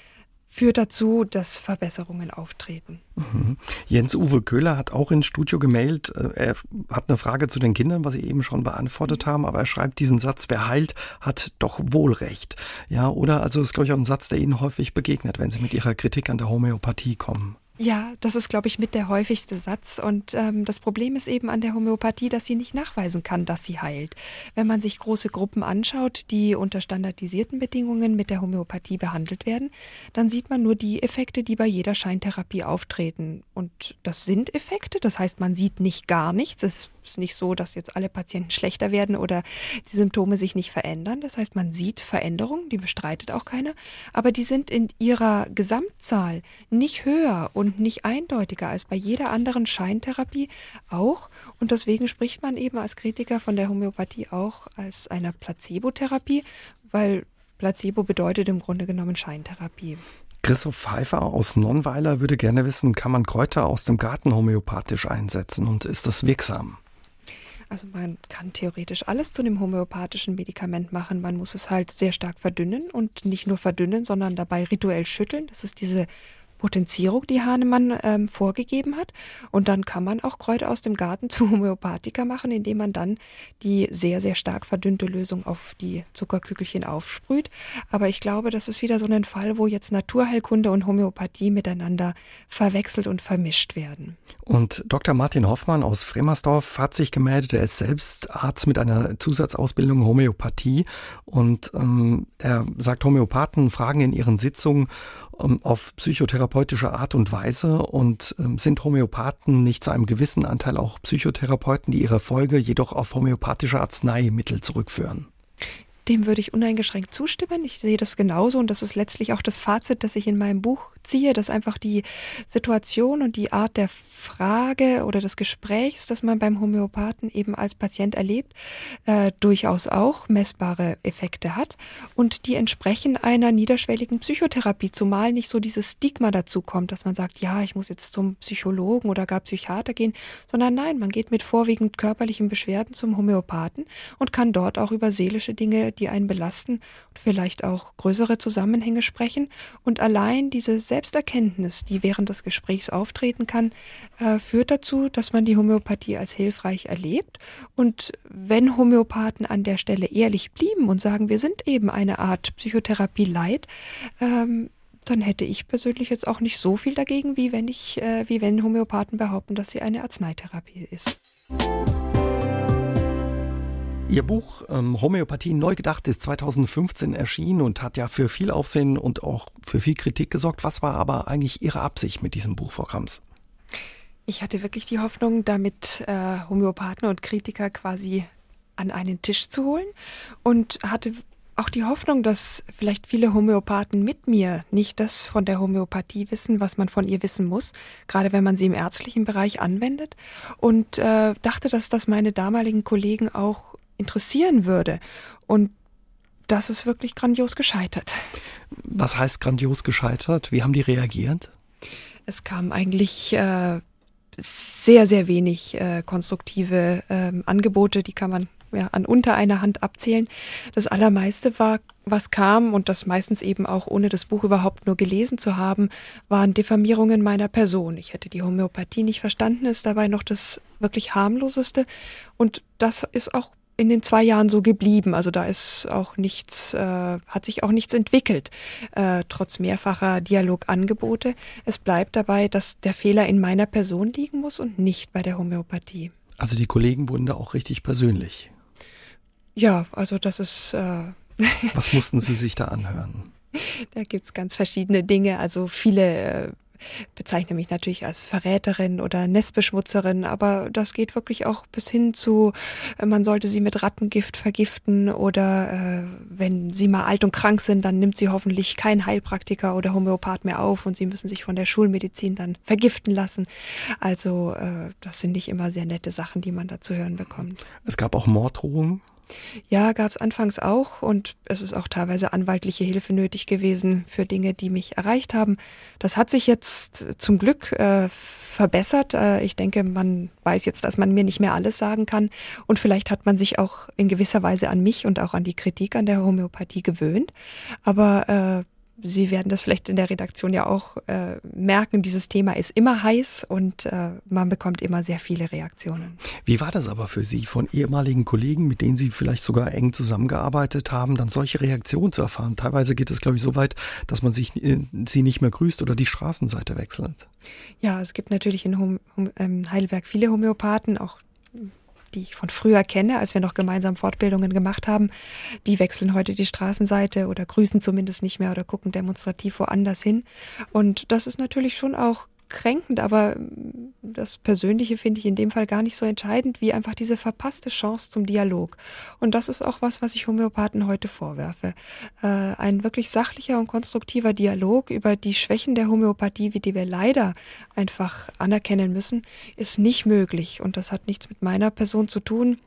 S2: führt dazu, dass Verbesserungen auftreten.
S1: Mhm. Jens-Uwe Köhler hat auch ins Studio gemailt. Äh, er hat eine Frage zu den Kindern, was Sie eben schon beantwortet haben, aber er schreibt diesen Satz, wer heilt, hat doch wohl recht. Ja, oder? Also ist, glaube ich, auch ein Satz, der Ihnen häufig begegnet, wenn Sie mit Ihrer Kritik an der Homöopathie kommen.
S2: Ja, das ist, glaube ich, mit der häufigste Satz. Und ähm, das Problem ist eben an der Homöopathie, dass sie nicht nachweisen kann, dass sie heilt. Wenn man sich große Gruppen anschaut, die unter standardisierten Bedingungen mit der Homöopathie behandelt werden, dann sieht man nur die Effekte, die bei jeder Scheintherapie auftreten. Und das sind Effekte, das heißt, man sieht nicht gar nichts. Es ist nicht so, dass jetzt alle Patienten schlechter werden oder die Symptome sich nicht verändern. Das heißt, man sieht Veränderungen, die bestreitet auch keiner, aber die sind in ihrer Gesamtzahl nicht höher und nicht eindeutiger als bei jeder anderen Scheintherapie auch. Und deswegen spricht man eben als Kritiker von der Homöopathie auch als einer Placebotherapie, weil Placebo bedeutet im Grunde genommen Scheintherapie.
S1: Christoph Pfeiffer aus Nonnweiler würde gerne wissen, kann man Kräuter aus dem Garten homöopathisch einsetzen und ist das wirksam?
S2: Also man kann theoretisch alles zu einem homöopathischen Medikament machen. Man muss es halt sehr stark verdünnen und nicht nur verdünnen, sondern dabei rituell schütteln. Das ist diese Potenzierung, die Hahnemann ähm, vorgegeben hat. Und dann kann man auch Kräuter aus dem Garten zu Homöopathika machen, indem man dann die sehr, sehr stark verdünnte Lösung auf die Zuckerkügelchen aufsprüht. Aber ich glaube, das ist wieder so ein Fall, wo jetzt Naturheilkunde und Homöopathie miteinander verwechselt und vermischt werden.
S1: Und Dr. Martin Hoffmann aus Fremersdorf hat sich gemeldet. Er ist selbst Arzt mit einer Zusatzausbildung Homöopathie. Und ähm, er sagt, Homöopathen fragen in ihren Sitzungen, ähm, auf psychotherapeutische Art und Weise und ähm, sind Homöopathen nicht zu einem gewissen Anteil auch Psychotherapeuten, die ihre Folge jedoch auf homöopathische Arzneimittel zurückführen.
S2: Dem würde ich uneingeschränkt zustimmen. Ich sehe das genauso und das ist letztlich auch das Fazit, das ich in meinem Buch ziehe, dass einfach die Situation und die Art der Frage oder des Gesprächs, das man beim Homöopathen eben als Patient erlebt, äh, durchaus auch messbare Effekte hat und die entsprechen einer niederschwelligen Psychotherapie, zumal nicht so dieses Stigma dazu kommt, dass man sagt, ja, ich muss jetzt zum Psychologen oder gar Psychiater gehen, sondern nein, man geht mit vorwiegend körperlichen Beschwerden zum Homöopathen und kann dort auch über seelische Dinge, die einen belasten und vielleicht auch größere Zusammenhänge sprechen und allein diese Selbsterkenntnis, die während des Gesprächs auftreten kann, äh, führt dazu, dass man die Homöopathie als hilfreich erlebt. Und wenn Homöopathen an der Stelle ehrlich blieben und sagen, wir sind eben eine Art Psychotherapie light, ähm, dann hätte ich persönlich jetzt auch nicht so viel dagegen, wie wenn ich, äh, wie wenn Homöopathen behaupten, dass sie eine Arzneitherapie ist.
S1: Ihr Buch ähm, Homöopathie neu gedacht ist 2015 erschienen und hat ja für viel Aufsehen und auch für viel Kritik gesorgt. Was war aber eigentlich Ihre Absicht mit diesem Buch, Frau Krams?
S2: Ich hatte wirklich die Hoffnung, damit äh, Homöopathen und Kritiker quasi an einen Tisch zu holen und hatte auch die Hoffnung, dass vielleicht viele Homöopathen mit mir nicht das von der Homöopathie wissen, was man von ihr wissen muss, gerade wenn man sie im ärztlichen Bereich anwendet. Und äh, dachte, dass das meine damaligen Kollegen auch interessieren würde. Und das ist wirklich grandios gescheitert.
S1: Was heißt grandios gescheitert? Wie haben die reagiert?
S2: Es kam eigentlich äh, sehr, sehr wenig äh, konstruktive äh, Angebote, die kann man ja, an unter einer Hand abzählen. Das Allermeiste war, was kam, und das meistens eben auch ohne das Buch überhaupt nur gelesen zu haben, waren Diffamierungen meiner Person. Ich hätte die Homöopathie nicht verstanden, ist dabei noch das wirklich harmloseste. Und das ist auch in den zwei Jahren so geblieben. Also da ist auch nichts, äh, hat sich auch nichts entwickelt, äh, trotz mehrfacher Dialogangebote. Es bleibt dabei, dass der Fehler in meiner Person liegen muss und nicht bei der Homöopathie.
S1: Also die Kollegen wurden da auch richtig persönlich.
S2: Ja, also das ist. Äh
S1: Was mussten Sie sich da anhören?
S2: Da gibt es ganz verschiedene Dinge. Also viele äh, bezeichne mich natürlich als Verräterin oder Nestbeschmutzerin, aber das geht wirklich auch bis hin zu, äh, man sollte sie mit Rattengift vergiften oder äh, wenn sie mal alt und krank sind, dann nimmt sie hoffentlich kein Heilpraktiker oder Homöopath mehr auf und sie müssen sich von der Schulmedizin dann vergiften lassen. Also äh, das sind nicht immer sehr nette Sachen, die man da zu hören bekommt.
S1: Es gab auch Morddrohungen.
S2: Ja, gab es anfangs auch und es ist auch teilweise anwaltliche Hilfe nötig gewesen für Dinge, die mich erreicht haben. Das hat sich jetzt zum Glück äh, verbessert. Äh, ich denke, man weiß jetzt, dass man mir nicht mehr alles sagen kann und vielleicht hat man sich auch in gewisser Weise an mich und auch an die Kritik an der Homöopathie gewöhnt. Aber äh, Sie werden das vielleicht in der Redaktion ja auch äh, merken, dieses Thema ist immer heiß und äh, man bekommt immer sehr viele Reaktionen.
S1: Wie war das aber für Sie, von ehemaligen Kollegen, mit denen Sie vielleicht sogar eng zusammengearbeitet haben, dann solche Reaktionen zu erfahren? Teilweise geht es, glaube ich, so weit, dass man sich, äh, sie nicht mehr grüßt oder die Straßenseite wechselt.
S2: Ja, es gibt natürlich in Hom ähm, Heidelberg viele Homöopathen, auch die ich von früher kenne, als wir noch gemeinsam Fortbildungen gemacht haben, die wechseln heute die Straßenseite oder grüßen zumindest nicht mehr oder gucken demonstrativ woanders hin. Und das ist natürlich schon auch kränkend, aber das Persönliche finde ich in dem Fall gar nicht so entscheidend, wie einfach diese verpasste Chance zum Dialog. Und das ist auch was, was ich Homöopathen heute vorwerfe. Äh, ein wirklich sachlicher und konstruktiver Dialog über die Schwächen der Homöopathie, wie die wir leider einfach anerkennen müssen, ist nicht möglich. Und das hat nichts mit meiner Person zu tun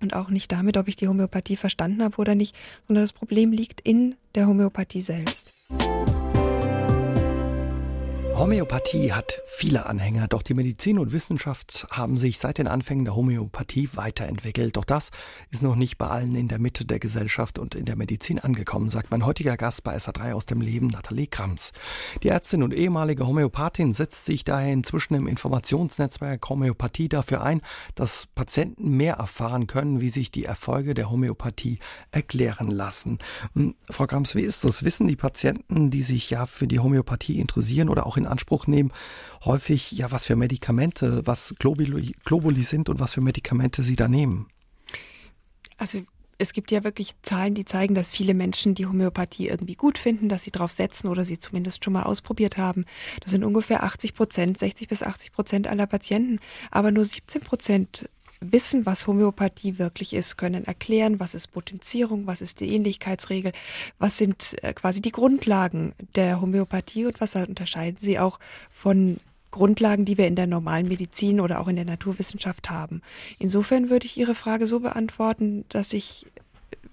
S2: und auch nicht damit, ob ich die Homöopathie verstanden habe oder nicht, sondern das Problem liegt in der Homöopathie selbst.
S1: Homöopathie hat viele Anhänger, doch die Medizin und Wissenschaft haben sich seit den Anfängen der Homöopathie weiterentwickelt. Doch das ist noch nicht bei allen in der Mitte der Gesellschaft und in der Medizin angekommen, sagt mein heutiger Gast bei SA3 aus dem Leben, Nathalie Krams. Die Ärztin und ehemalige Homöopathin setzt sich daher inzwischen im Informationsnetzwerk Homöopathie dafür ein, dass Patienten mehr erfahren können, wie sich die Erfolge der Homöopathie erklären lassen. Hm, Frau Krams, wie ist das? Wissen die Patienten, die sich ja für die Homöopathie interessieren oder auch in Anspruch nehmen, häufig ja, was für Medikamente, was Globuli, Globuli sind und was für Medikamente sie da nehmen.
S2: Also es gibt ja wirklich Zahlen, die zeigen, dass viele Menschen die Homöopathie irgendwie gut finden, dass sie drauf setzen oder sie zumindest schon mal ausprobiert haben. Das sind ungefähr 80 Prozent, 60 bis 80 Prozent aller Patienten. Aber nur 17 Prozent wissen, was Homöopathie wirklich ist, können erklären, was ist Potenzierung, was ist die Ähnlichkeitsregel, was sind äh, quasi die Grundlagen der Homöopathie und was unterscheiden sie auch von Grundlagen, die wir in der normalen Medizin oder auch in der Naturwissenschaft haben. Insofern würde ich Ihre Frage so beantworten, dass ich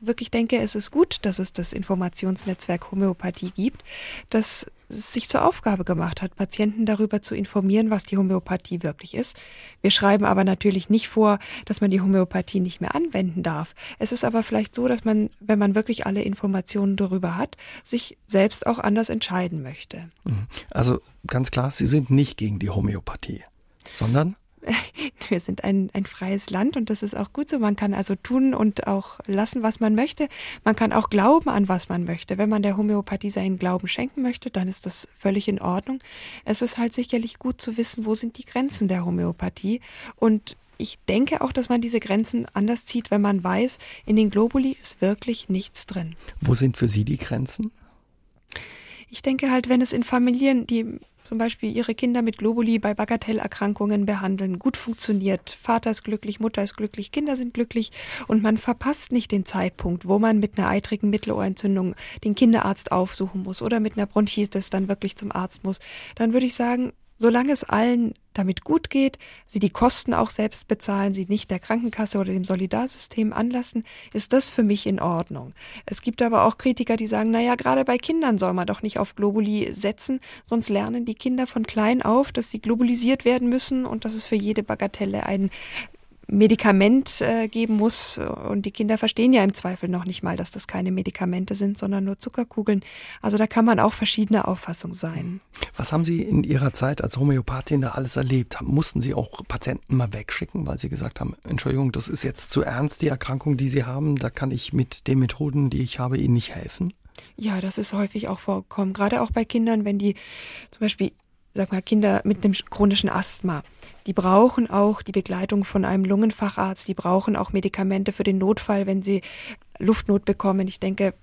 S2: wirklich denke, es ist gut, dass es das Informationsnetzwerk Homöopathie gibt, das sich zur Aufgabe gemacht hat, Patienten darüber zu informieren, was die Homöopathie wirklich ist. Wir schreiben aber natürlich nicht vor, dass man die Homöopathie nicht mehr anwenden darf. Es ist aber vielleicht so, dass man, wenn man wirklich alle Informationen darüber hat, sich selbst auch anders entscheiden möchte.
S1: Mhm. Also ganz klar, Sie sind nicht gegen die Homöopathie, sondern
S2: wir sind ein, ein freies Land und das ist auch gut so. Man kann also tun und auch lassen, was man möchte. Man kann auch glauben an was man möchte. Wenn man der Homöopathie seinen Glauben schenken möchte, dann ist das völlig in Ordnung. Es ist halt sicherlich gut zu wissen, wo sind die Grenzen der Homöopathie und ich denke auch, dass man diese Grenzen anders zieht, wenn man weiß, in den Globuli ist wirklich nichts drin.
S1: Wo sind für Sie die Grenzen?
S2: Ich denke halt, wenn es in Familien, die zum Beispiel ihre Kinder mit Globuli bei Bagatellerkrankungen behandeln, gut funktioniert. Vater ist glücklich, Mutter ist glücklich, Kinder sind glücklich und man verpasst nicht den Zeitpunkt, wo man mit einer eitrigen Mittelohrentzündung den Kinderarzt aufsuchen muss oder mit einer Bronchitis dann wirklich zum Arzt muss. Dann würde ich sagen, solange es allen damit gut geht, sie die Kosten auch selbst bezahlen, sie nicht der Krankenkasse oder dem Solidarsystem anlassen, ist das für mich in Ordnung. Es gibt aber auch Kritiker, die sagen, naja, gerade bei Kindern soll man doch nicht auf Globuli setzen, sonst lernen die Kinder von klein auf, dass sie globalisiert werden müssen und dass es für jede Bagatelle ein Medikament äh, geben muss. Und die Kinder verstehen ja im Zweifel noch nicht mal, dass das keine Medikamente sind, sondern nur Zuckerkugeln. Also da kann man auch verschiedener Auffassung sein.
S1: Was haben Sie in Ihrer Zeit als Homöopathin da alles erlebt? Mussten Sie auch Patienten mal wegschicken, weil Sie gesagt haben, Entschuldigung, das ist jetzt zu ernst, die Erkrankung, die Sie haben, da kann ich mit den Methoden, die ich habe, Ihnen nicht helfen?
S2: Ja, das ist häufig auch vorkommen. Gerade auch bei Kindern, wenn die zum Beispiel sag mal, Kinder mit einem chronischen Asthma, die brauchen auch die Begleitung von einem Lungenfacharzt, die brauchen auch Medikamente für den Notfall, wenn sie Luftnot bekommen. Ich denke,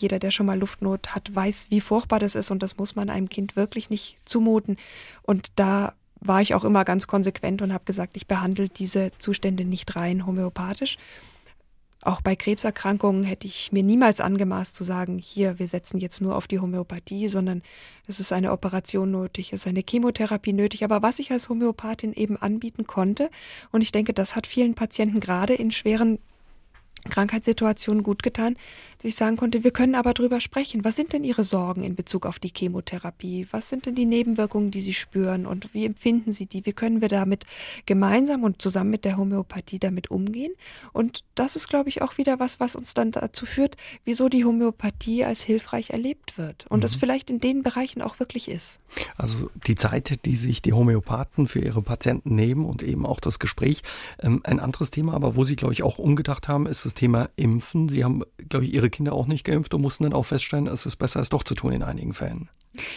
S2: jeder, der schon mal Luftnot hat, weiß, wie furchtbar das ist und das muss man einem Kind wirklich nicht zumuten. Und da war ich auch immer ganz konsequent und habe gesagt, ich behandle diese Zustände nicht rein homöopathisch, auch bei Krebserkrankungen hätte ich mir niemals angemaßt zu sagen, hier, wir setzen jetzt nur auf die Homöopathie, sondern es ist eine Operation nötig, es ist eine Chemotherapie nötig. Aber was ich als Homöopathin eben anbieten konnte, und ich denke, das hat vielen Patienten gerade in schweren Krankheitssituationen gut getan, ich sagen konnte, wir können aber drüber sprechen. Was sind denn Ihre Sorgen in Bezug auf die Chemotherapie? Was sind denn die Nebenwirkungen, die Sie spüren und wie empfinden Sie die? Wie können wir damit gemeinsam und zusammen mit der Homöopathie damit umgehen? Und das ist, glaube ich, auch wieder was, was uns dann dazu führt, wieso die Homöopathie als hilfreich erlebt wird und mhm. das vielleicht in den Bereichen auch wirklich ist.
S1: Also die Zeit, die sich die Homöopathen für ihre Patienten nehmen und eben auch das Gespräch. Ähm, ein anderes Thema, aber wo Sie, glaube ich, auch umgedacht haben, ist das das Thema Impfen. Sie haben, glaube ich, Ihre Kinder auch nicht geimpft und mussten dann auch feststellen, es ist besser, es doch zu tun in einigen Fällen.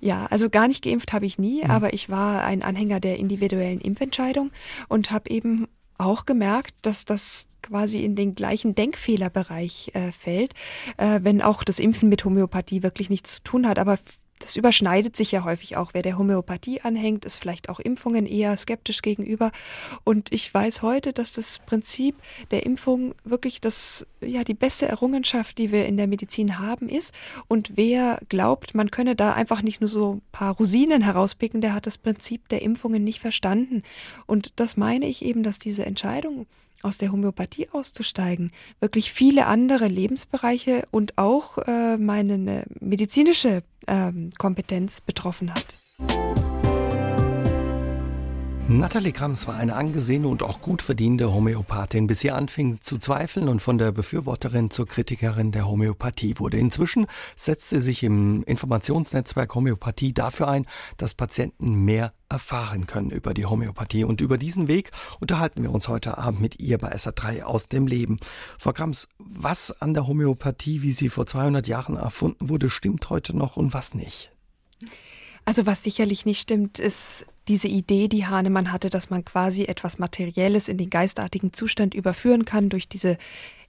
S2: Ja, also gar nicht geimpft habe ich nie, mhm. aber ich war ein Anhänger der individuellen Impfentscheidung und habe eben auch gemerkt, dass das quasi in den gleichen Denkfehlerbereich äh, fällt, äh, wenn auch das Impfen mit Homöopathie wirklich nichts zu tun hat. Aber das überschneidet sich ja häufig auch. Wer der Homöopathie anhängt, ist vielleicht auch Impfungen eher skeptisch gegenüber. Und ich weiß heute, dass das Prinzip der Impfung wirklich das, ja, die beste Errungenschaft, die wir in der Medizin haben, ist. Und wer glaubt, man könne da einfach nicht nur so ein paar Rosinen herauspicken, der hat das Prinzip der Impfungen nicht verstanden. Und das meine ich eben, dass diese Entscheidung aus der Homöopathie auszusteigen, wirklich viele andere Lebensbereiche und auch äh, meine medizinische äh, Kompetenz betroffen hat.
S1: Nathalie Krams war eine angesehene und auch gut verdienende Homöopathin, bis sie anfing zu zweifeln und von der Befürworterin zur Kritikerin der Homöopathie wurde. Inzwischen setzt sie sich im Informationsnetzwerk Homöopathie dafür ein, dass Patienten mehr erfahren können über die Homöopathie. Und über diesen Weg unterhalten wir uns heute Abend mit ihr bei SA3 aus dem Leben. Frau Krams, was an der Homöopathie, wie sie vor 200 Jahren erfunden wurde, stimmt heute noch und was nicht?
S2: Also was sicherlich nicht stimmt, ist diese Idee, die Hahnemann hatte, dass man quasi etwas Materielles in den geistartigen Zustand überführen kann durch diese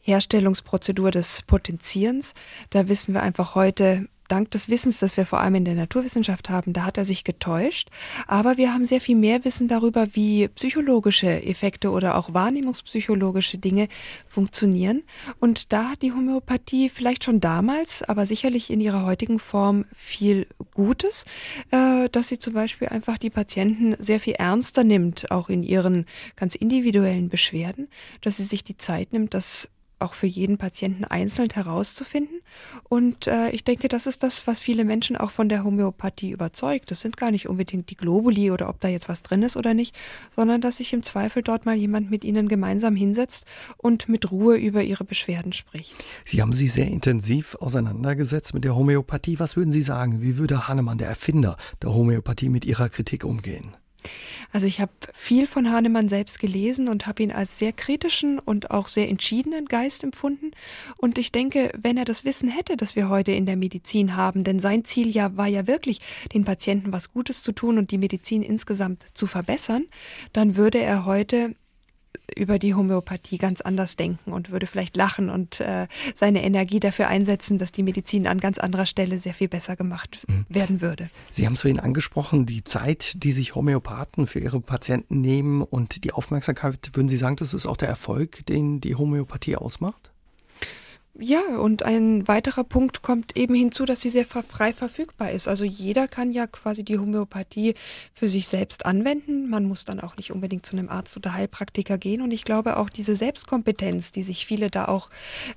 S2: Herstellungsprozedur des Potenzierens. Da wissen wir einfach heute, dank des Wissens, das wir vor allem in der Naturwissenschaft haben, da hat er sich getäuscht. Aber wir haben sehr viel mehr Wissen darüber, wie psychologische Effekte oder auch wahrnehmungspsychologische Dinge funktionieren. Und da hat die Homöopathie vielleicht schon damals, aber sicherlich in ihrer heutigen Form viel Gutes, äh, dass sie zum Beispiel einfach die Patienten sehr viel ernster nimmt, auch in ihren ganz individuellen Beschwerden, dass sie sich die Zeit nimmt, das auch für jeden Patienten einzeln herauszufinden. Und äh, ich denke, das ist das, was viele Menschen auch von der Homöopathie überzeugt. Das sind gar nicht unbedingt die Globuli oder ob da jetzt was drin ist oder nicht, sondern dass sich im Zweifel dort mal jemand mit ihnen gemeinsam hinsetzt und mit Ruhe über ihre Beschwerden spricht.
S1: Sie haben sich sehr intensiv auseinandergesetzt mit der Homöopathie. Was würden Sie sagen? Wie würde Hahnemann, der Erfinder der Homöopathie, mit Ihrer Kritik umgehen?
S2: Also ich habe viel von Hahnemann selbst gelesen und habe ihn als sehr kritischen und auch sehr entschiedenen Geist empfunden. Und ich denke, wenn er das Wissen hätte, das wir heute in der Medizin haben, denn sein Ziel ja war ja wirklich, den Patienten was Gutes zu tun und die Medizin insgesamt zu verbessern, dann würde er heute über die Homöopathie ganz anders denken und würde vielleicht lachen und äh, seine Energie dafür einsetzen, dass die Medizin an ganz anderer Stelle sehr viel besser gemacht mhm. werden würde.
S1: Sie haben es vorhin angesprochen, die Zeit, die sich Homöopathen für ihre Patienten nehmen und die Aufmerksamkeit, würden Sie sagen, das ist auch der Erfolg, den die Homöopathie ausmacht?
S2: Ja, und ein weiterer Punkt kommt eben hinzu, dass sie sehr frei verfügbar ist. Also jeder kann ja quasi die Homöopathie für sich selbst anwenden. Man muss dann auch nicht unbedingt zu einem Arzt oder Heilpraktiker gehen. Und ich glaube auch diese Selbstkompetenz, die sich viele da auch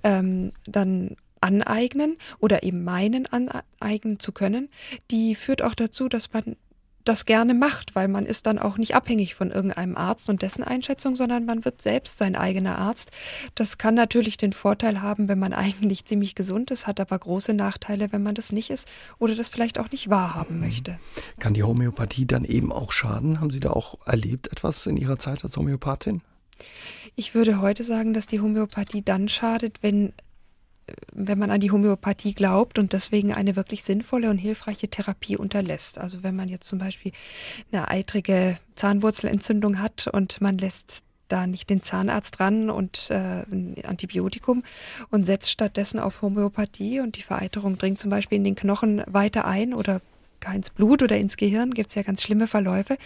S2: ähm, dann aneignen oder eben meinen aneignen zu können, die führt auch dazu, dass man das gerne macht, weil man ist dann auch nicht abhängig von irgendeinem Arzt und dessen Einschätzung, sondern man wird selbst sein eigener Arzt. Das kann natürlich den Vorteil haben, wenn man eigentlich ziemlich gesund ist, hat aber große Nachteile, wenn man das nicht ist oder das vielleicht auch nicht wahrhaben mhm. möchte.
S1: Kann die Homöopathie dann eben auch schaden? Haben Sie da auch erlebt etwas in Ihrer Zeit als Homöopathin?
S2: Ich würde heute sagen, dass die Homöopathie dann schadet, wenn wenn man an die Homöopathie glaubt und deswegen eine wirklich sinnvolle und hilfreiche Therapie unterlässt. Also wenn man jetzt zum Beispiel eine eitrige Zahnwurzelentzündung hat und man lässt da nicht den Zahnarzt ran und äh, ein Antibiotikum und setzt stattdessen auf Homöopathie und die Vereiterung dringt zum Beispiel in den Knochen weiter ein oder ins Blut oder ins Gehirn, gibt es ja ganz schlimme Verläufe,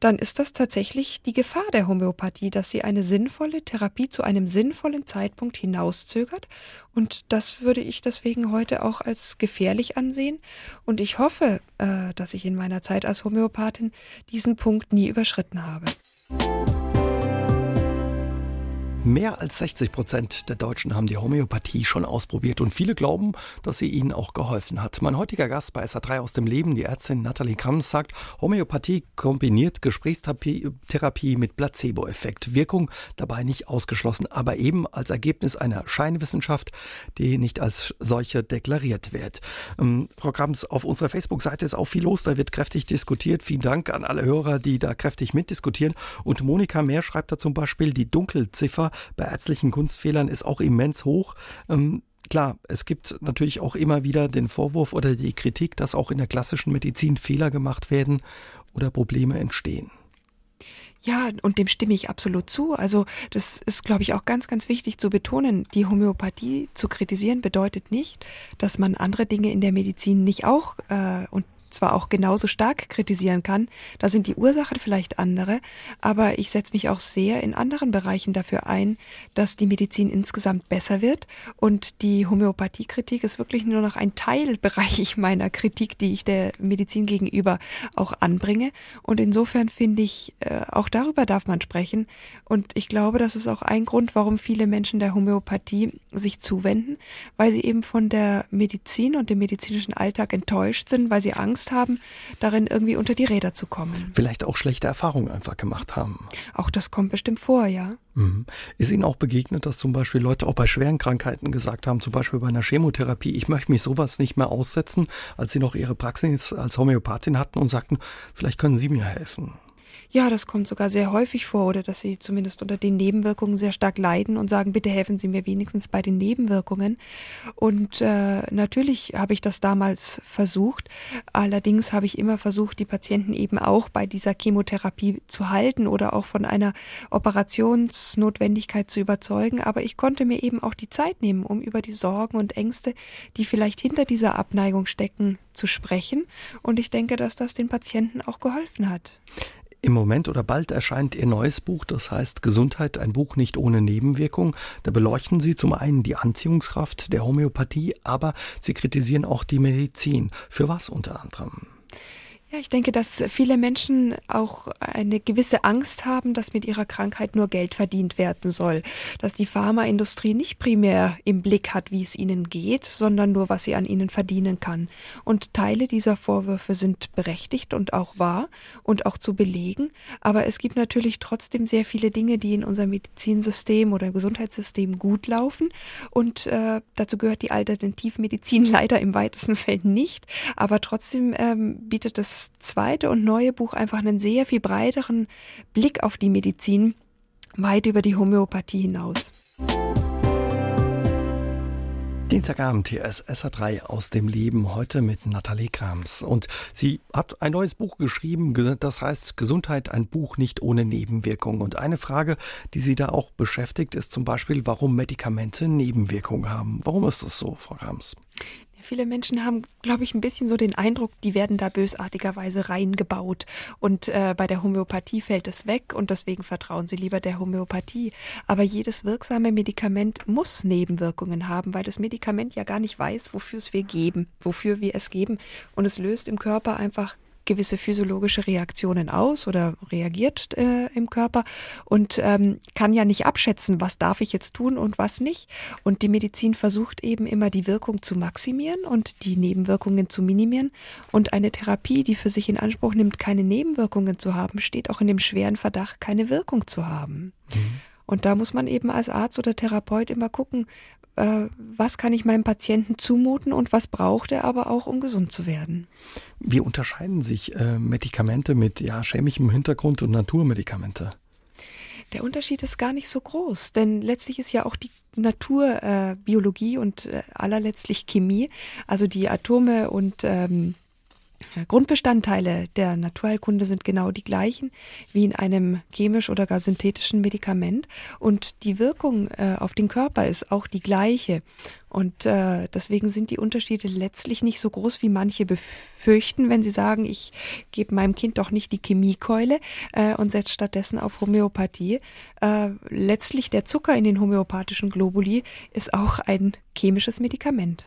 S2: dann ist das tatsächlich die Gefahr der Homöopathie, dass sie eine sinnvolle Therapie zu einem sinnvollen Zeitpunkt hinauszögert. Und das würde ich deswegen heute auch als gefährlich ansehen. Und ich hoffe, äh, dass ich in meiner Zeit als Homöopathin diesen Punkt nie überschritten habe.
S1: Mehr als 60 Prozent der Deutschen haben die Homöopathie schon ausprobiert und viele glauben, dass sie ihnen auch geholfen hat. Mein heutiger Gast bei SA3 aus dem Leben, die Ärztin Nathalie Krams, sagt, Homöopathie kombiniert Gesprächstherapie mit Placebo-Effekt. Wirkung dabei nicht ausgeschlossen, aber eben als Ergebnis einer Scheinwissenschaft, die nicht als solche deklariert wird. Frau Krams, auf unserer Facebook-Seite ist auch viel los, da wird kräftig diskutiert. Vielen Dank an alle Hörer, die da kräftig mitdiskutieren. Und Monika Mehr schreibt da zum Beispiel, die Dunkelziffer bei ärztlichen Kunstfehlern ist auch immens hoch. Ähm, Klar, es gibt natürlich auch immer wieder den Vorwurf oder die Kritik, dass auch in der klassischen Medizin Fehler gemacht werden oder Probleme entstehen.
S2: Ja, und dem stimme ich absolut zu. Also das ist, glaube ich, auch ganz, ganz wichtig zu betonen. Die Homöopathie zu kritisieren bedeutet nicht, dass man andere Dinge in der Medizin nicht auch äh, und zwar auch genauso stark kritisieren kann, da sind die Ursachen vielleicht andere, aber ich setze mich auch sehr in anderen Bereichen dafür ein, dass die Medizin insgesamt besser wird und die Homöopathiekritik ist wirklich nur noch ein Teilbereich meiner Kritik, die ich der Medizin gegenüber auch anbringe. Und insofern finde ich, äh, auch darüber darf man sprechen. Und ich glaube, das ist auch ein Grund, warum viele Menschen der Homöopathie sich zuwenden, weil sie eben von der Medizin und dem medizinischen Alltag enttäuscht sind, weil sie Angst haben, darin irgendwie unter die Räder zu kommen.
S1: Vielleicht auch schlechte Erfahrungen einfach gemacht haben.
S2: Auch das kommt bestimmt vor, ja.
S1: Mhm. Ist Ihnen auch begegnet, dass zum Beispiel Leute auch bei schweren Krankheiten gesagt haben, zum Beispiel bei einer Chemotherapie, ich möchte mich sowas nicht mehr aussetzen, als Sie noch Ihre Praxis als Homöopathin hatten und sagten, vielleicht können Sie mir helfen?
S2: Ja, das kommt sogar sehr häufig vor oder dass sie zumindest unter den Nebenwirkungen sehr stark leiden und sagen, bitte helfen Sie mir wenigstens bei den Nebenwirkungen. Und äh, natürlich habe ich das damals versucht. Allerdings habe ich immer versucht, die Patienten eben auch bei dieser Chemotherapie zu halten oder auch von einer Operationsnotwendigkeit zu überzeugen. Aber ich konnte mir eben auch die Zeit nehmen, um über die Sorgen und Ängste, die vielleicht hinter dieser Abneigung stecken, zu sprechen. Und ich denke, dass das den Patienten auch geholfen hat.
S1: Im Moment oder bald erscheint Ihr neues Buch, das heißt Gesundheit, ein Buch nicht ohne Nebenwirkung. Da beleuchten Sie zum einen die Anziehungskraft der Homöopathie, aber Sie kritisieren auch die Medizin. Für was unter anderem?
S2: Ja, ich denke, dass viele Menschen auch eine gewisse Angst haben, dass mit ihrer Krankheit nur Geld verdient werden soll. Dass die Pharmaindustrie nicht primär im Blick hat, wie es ihnen geht, sondern nur, was sie an ihnen verdienen kann. Und Teile dieser Vorwürfe sind berechtigt und auch wahr und auch zu belegen. Aber es gibt natürlich trotzdem sehr viele Dinge, die in unserem Medizinsystem oder Gesundheitssystem gut laufen. Und äh, dazu gehört die Alternativmedizin leider im weitesten Feld nicht. Aber trotzdem ähm, bietet es zweite und neue Buch einfach einen sehr viel breiteren Blick auf die Medizin, weit über die Homöopathie hinaus.
S1: Dienstagabend hier ist SA3 aus dem Leben heute mit Nathalie Krams. Und sie hat ein neues Buch geschrieben, das heißt Gesundheit, ein Buch nicht ohne Nebenwirkungen. Und eine Frage, die sie da auch beschäftigt, ist zum Beispiel, warum Medikamente Nebenwirkungen haben. Warum ist das so, Frau Krams?
S2: Viele Menschen haben, glaube ich, ein bisschen so den Eindruck, die werden da bösartigerweise reingebaut. Und äh, bei der Homöopathie fällt es weg und deswegen vertrauen sie lieber der Homöopathie. Aber jedes wirksame Medikament muss Nebenwirkungen haben, weil das Medikament ja gar nicht weiß, wofür es wir geben, wofür wir es geben. Und es löst im Körper einfach gewisse physiologische Reaktionen aus oder reagiert äh, im Körper und ähm, kann ja nicht abschätzen, was darf ich jetzt tun und was nicht. Und die Medizin versucht eben immer die Wirkung zu maximieren und die Nebenwirkungen zu minimieren. Und eine Therapie, die für sich in Anspruch nimmt, keine Nebenwirkungen zu haben, steht auch in dem schweren Verdacht, keine Wirkung zu haben. Mhm. Und da muss man eben als Arzt oder Therapeut immer gucken, äh, was kann ich meinem Patienten zumuten und was braucht er aber auch, um gesund zu werden.
S1: Wie unterscheiden sich äh, Medikamente mit ja, chemischem Hintergrund und Naturmedikamente?
S2: Der Unterschied ist gar nicht so groß, denn letztlich ist ja auch die Natur äh, Biologie und äh, allerletztlich Chemie, also die Atome und ähm, Grundbestandteile der Naturheilkunde sind genau die gleichen wie in einem chemisch oder gar synthetischen Medikament und die Wirkung äh, auf den Körper ist auch die gleiche. Und äh, deswegen sind die Unterschiede letztlich nicht so groß, wie manche befürchten, wenn sie sagen, ich gebe meinem Kind doch nicht die Chemiekeule äh, und setze stattdessen auf Homöopathie. Äh, letztlich der Zucker in den homöopathischen Globuli ist auch ein chemisches Medikament.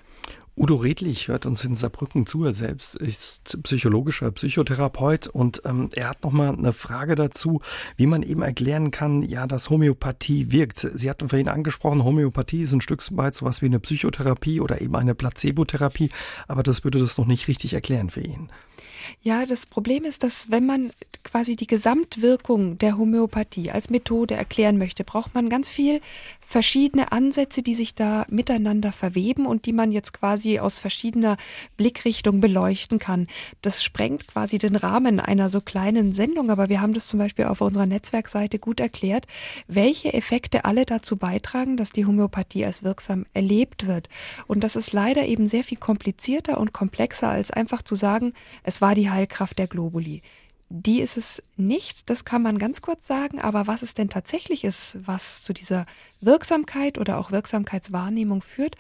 S1: Udo Redlich hört uns in Saarbrücken zu. Er selbst ist psychologischer Psychotherapeut und ähm, er hat nochmal eine Frage dazu, wie man eben erklären kann, ja, dass Homöopathie wirkt. Sie hatten vorhin angesprochen, Homöopathie ist ein Stück weit sowas wie eine Psychotherapie oder eben eine Placebotherapie, aber das würde das noch nicht richtig erklären für ihn.
S2: Ja, das Problem ist, dass wenn man quasi die Gesamtwirkung der Homöopathie als Methode erklären möchte, braucht man ganz viel verschiedene Ansätze, die sich da miteinander verweben und die man jetzt quasi aus verschiedener Blickrichtung beleuchten kann. Das sprengt quasi den Rahmen einer so kleinen Sendung, aber wir haben das zum Beispiel auf unserer Netzwerkseite gut erklärt, welche Effekte alle dazu beitragen, dass die Homöopathie als wirksam erlebt wird. Und das ist leider eben sehr viel komplizierter und komplexer, als einfach zu sagen, es war die Heilkraft der Globuli. Die ist es nicht, das kann man ganz kurz sagen, aber was es denn tatsächlich ist, was zu dieser Wirksamkeit oder auch Wirksamkeitswahrnehmung führt,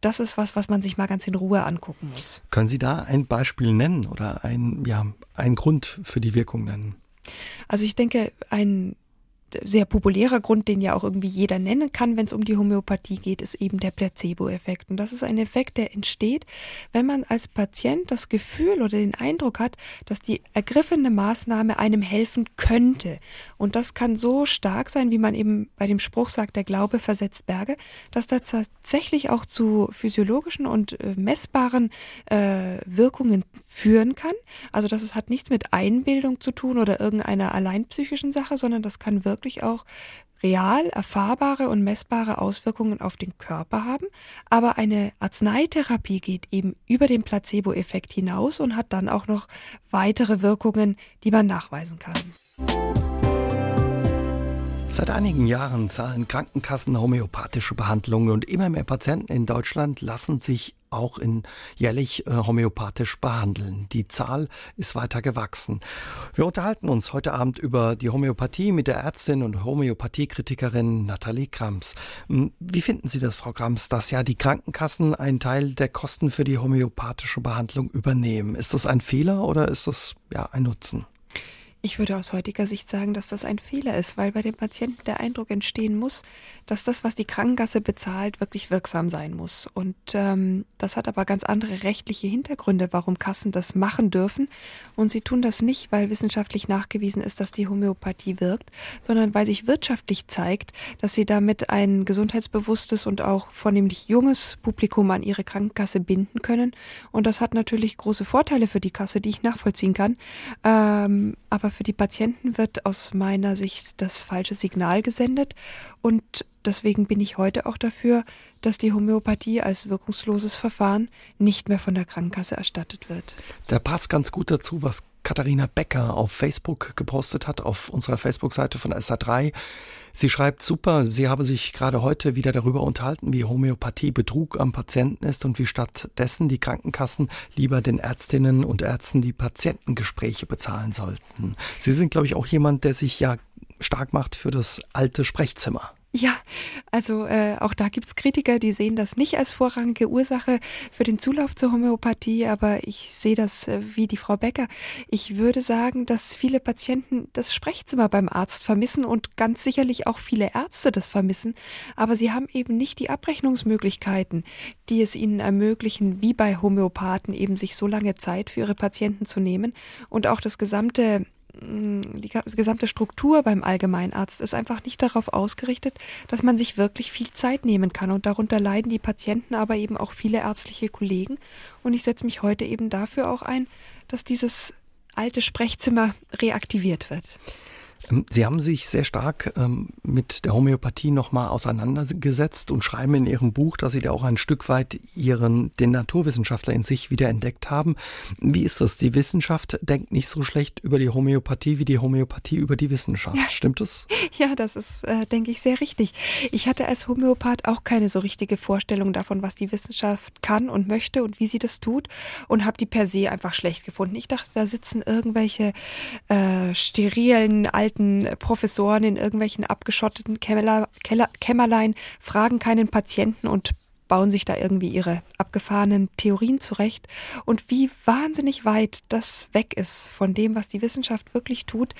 S2: das ist was, was man sich mal ganz in Ruhe angucken muss.
S1: Können Sie da ein Beispiel nennen oder ein, ja, einen Grund für die Wirkung nennen?
S2: Also ich denke, ein sehr populärer Grund, den ja auch irgendwie jeder nennen kann, wenn es um die Homöopathie geht, ist eben der Placebo-Effekt. Und das ist ein Effekt, der entsteht, wenn man als Patient das Gefühl oder den Eindruck hat, dass die ergriffene Maßnahme einem helfen könnte. Und das kann so stark sein, wie man eben bei dem Spruch sagt, der Glaube versetzt Berge, dass da tatsächlich auch zu physiologischen und äh, messbaren äh, Wirkungen führen kann. Also das hat nichts mit Einbildung zu tun oder irgendeiner allein psychischen Sache, sondern das kann wirklich wirklich auch real erfahrbare und messbare Auswirkungen auf den Körper haben. Aber eine Arzneitherapie geht eben über den Placebo-Effekt hinaus und hat dann auch noch weitere Wirkungen, die man nachweisen kann.
S1: Seit einigen Jahren zahlen Krankenkassen homöopathische Behandlungen und immer mehr Patienten in Deutschland lassen sich auch in jährlich äh, homöopathisch behandeln. Die Zahl ist weiter gewachsen. Wir unterhalten uns heute Abend über die Homöopathie mit der Ärztin und Homöopathiekritikerin Nathalie Krams. Hm, wie finden Sie das, Frau Krams, dass ja die Krankenkassen einen Teil der Kosten für die homöopathische Behandlung übernehmen? Ist das ein Fehler oder ist das ja ein Nutzen?
S2: Ich würde aus heutiger Sicht sagen, dass das ein Fehler ist, weil bei dem Patienten der Eindruck entstehen muss, dass das, was die Krankenkasse bezahlt, wirklich wirksam sein muss. Und ähm, das hat aber ganz andere rechtliche Hintergründe, warum Kassen das machen dürfen. Und sie tun das nicht, weil wissenschaftlich nachgewiesen ist, dass die Homöopathie wirkt, sondern weil sich wirtschaftlich zeigt, dass sie damit ein gesundheitsbewusstes und auch vornehmlich junges Publikum an ihre Krankenkasse binden können. Und das hat natürlich große Vorteile für die Kasse, die ich nachvollziehen kann. Ähm, aber für die Patienten wird aus meiner Sicht das falsche Signal gesendet und deswegen bin ich heute auch dafür, dass die Homöopathie als wirkungsloses Verfahren nicht mehr von der Krankenkasse erstattet wird.
S1: Da passt ganz gut dazu, was Katharina Becker auf Facebook gepostet hat, auf unserer Facebook-Seite von SA3. Sie schreibt super, sie habe sich gerade heute wieder darüber unterhalten, wie Homöopathie Betrug am Patienten ist und wie stattdessen die Krankenkassen lieber den Ärztinnen und Ärzten die Patientengespräche bezahlen sollten. Sie sind, glaube ich, auch jemand, der sich ja stark macht für das alte Sprechzimmer.
S2: Ja, also äh, auch da gibt's Kritiker, die sehen das nicht als vorrangige Ursache für den Zulauf zur Homöopathie, aber ich sehe das äh, wie die Frau Becker. Ich würde sagen, dass viele Patienten das Sprechzimmer beim Arzt vermissen und ganz sicherlich auch viele Ärzte das vermissen, aber sie haben eben nicht die Abrechnungsmöglichkeiten, die es ihnen ermöglichen, wie bei Homöopathen eben sich so lange Zeit für ihre Patienten zu nehmen und auch das gesamte die gesamte Struktur beim Allgemeinarzt ist einfach nicht darauf ausgerichtet, dass man sich wirklich viel Zeit nehmen kann. Und darunter leiden die Patienten, aber eben auch viele ärztliche Kollegen. Und ich setze mich heute eben dafür auch ein, dass dieses alte Sprechzimmer reaktiviert wird.
S1: Ähm, Sie haben sich sehr stark ähm, mit der Homöopathie nochmal auseinandergesetzt und schreiben in Ihrem Buch, dass Sie da auch ein Stück weit Ihren, den Naturwissenschaftler in sich wieder entdeckt haben. Wie ist das? Die Wissenschaft denkt nicht so schlecht über die Homöopathie wie die Homöopathie über die Wissenschaft. Ja. Stimmt das?
S2: Ja, das ist, äh, denke ich, sehr richtig. Ich hatte als Homöopath auch keine so richtige Vorstellung davon, was die Wissenschaft kann und möchte und wie sie das tut und habe die per se einfach schlecht gefunden. Ich dachte, da sitzen irgendwelche äh, sterilen, alten alten Professoren in irgendwelchen abgeschotteten Kämmerlein, Kämmerlein fragen keinen Patienten und bauen sich da irgendwie ihre abgefahrenen Theorien zurecht. Und wie wahnsinnig weit das weg ist von dem, was die Wissenschaft wirklich tut,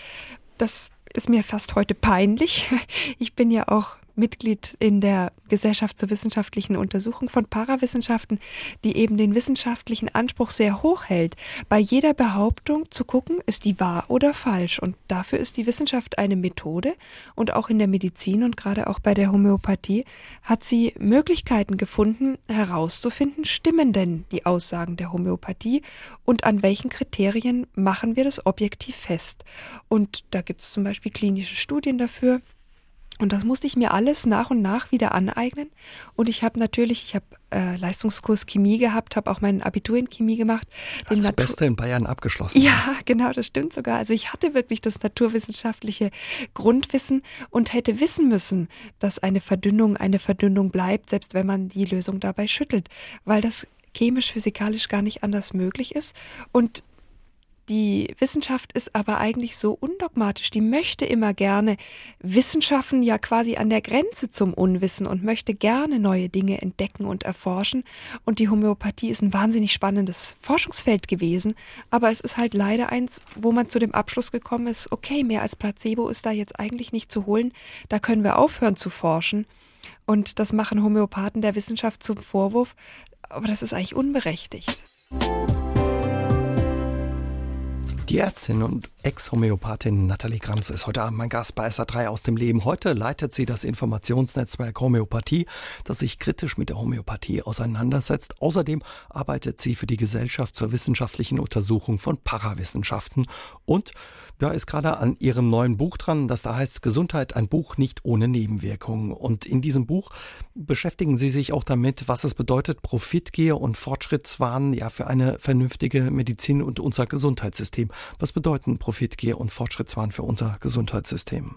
S2: das ist mir fast heute peinlich. Ich bin ja auch Mitglied in der Gesellschaft zur wissenschaftlichen Untersuchung von Parawissenschaften, die eben den wissenschaftlichen Anspruch sehr hoch hält, bei jeder Behauptung zu gucken, ist die wahr oder falsch. Und dafür ist die Wissenschaft eine Methode. Und auch in der Medizin und gerade auch bei der Homöopathie hat sie Möglichkeiten gefunden, herauszufinden, stimmen denn die Aussagen der Homöopathie und an welchen Kriterien machen wir das objektiv fest. Und da gibt es zum Beispiel klinische Studien dafür. Und das musste ich mir alles nach und nach wieder aneignen. Und ich habe natürlich, ich habe äh, Leistungskurs Chemie gehabt, habe auch mein Abitur in Chemie gemacht.
S1: Das Natur Beste in Bayern abgeschlossen.
S2: Ja, genau, das stimmt sogar. Also ich hatte wirklich das naturwissenschaftliche Grundwissen und hätte wissen müssen, dass eine Verdünnung eine Verdünnung bleibt, selbst wenn man die Lösung dabei schüttelt, weil das chemisch, physikalisch gar nicht anders möglich ist. Und Die Wissenschaft ist aber eigentlich so undogmatisch. Die möchte immer gerne Wissenschaften ja quasi an der Grenze zum Unwissen und möchte gerne neue Dinge entdecken und erforschen. Und die Homöopathie ist ein wahnsinnig spannendes Forschungsfeld gewesen. Aber es ist halt leider eins, wo man zu dem Abschluss gekommen ist, okay, mehr als Placebo ist da jetzt eigentlich nicht zu holen. Da können wir aufhören zu forschen. Und das machen Homöopathen der Wissenschaft zum Vorwurf. Aber das ist eigentlich unberechtigt.
S1: Die Ärztin und Ex-Homöopathin Nathalie Grams ist heute Abend mein Gast bei SA3 aus dem Leben. Heute leitet sie das Informationsnetzwerk Homöopathie, das sich kritisch mit der Homöopathie auseinandersetzt. Außerdem arbeitet sie für die Gesellschaft zur wissenschaftlichen Untersuchung von Parawissenschaften und ja, ist gerade an ihrem neuen Buch dran, das da heißt Gesundheit, ein Buch nicht ohne Nebenwirkungen. Und in diesem Buch beschäftigen Sie sich auch damit, was es bedeutet, Profitgier und Fortschrittswahn ja für eine vernünftige Medizin und unser Gesundheitssystem. Was bedeuten Profitgier und Fortschrittswahn für unser Gesundheitssystem?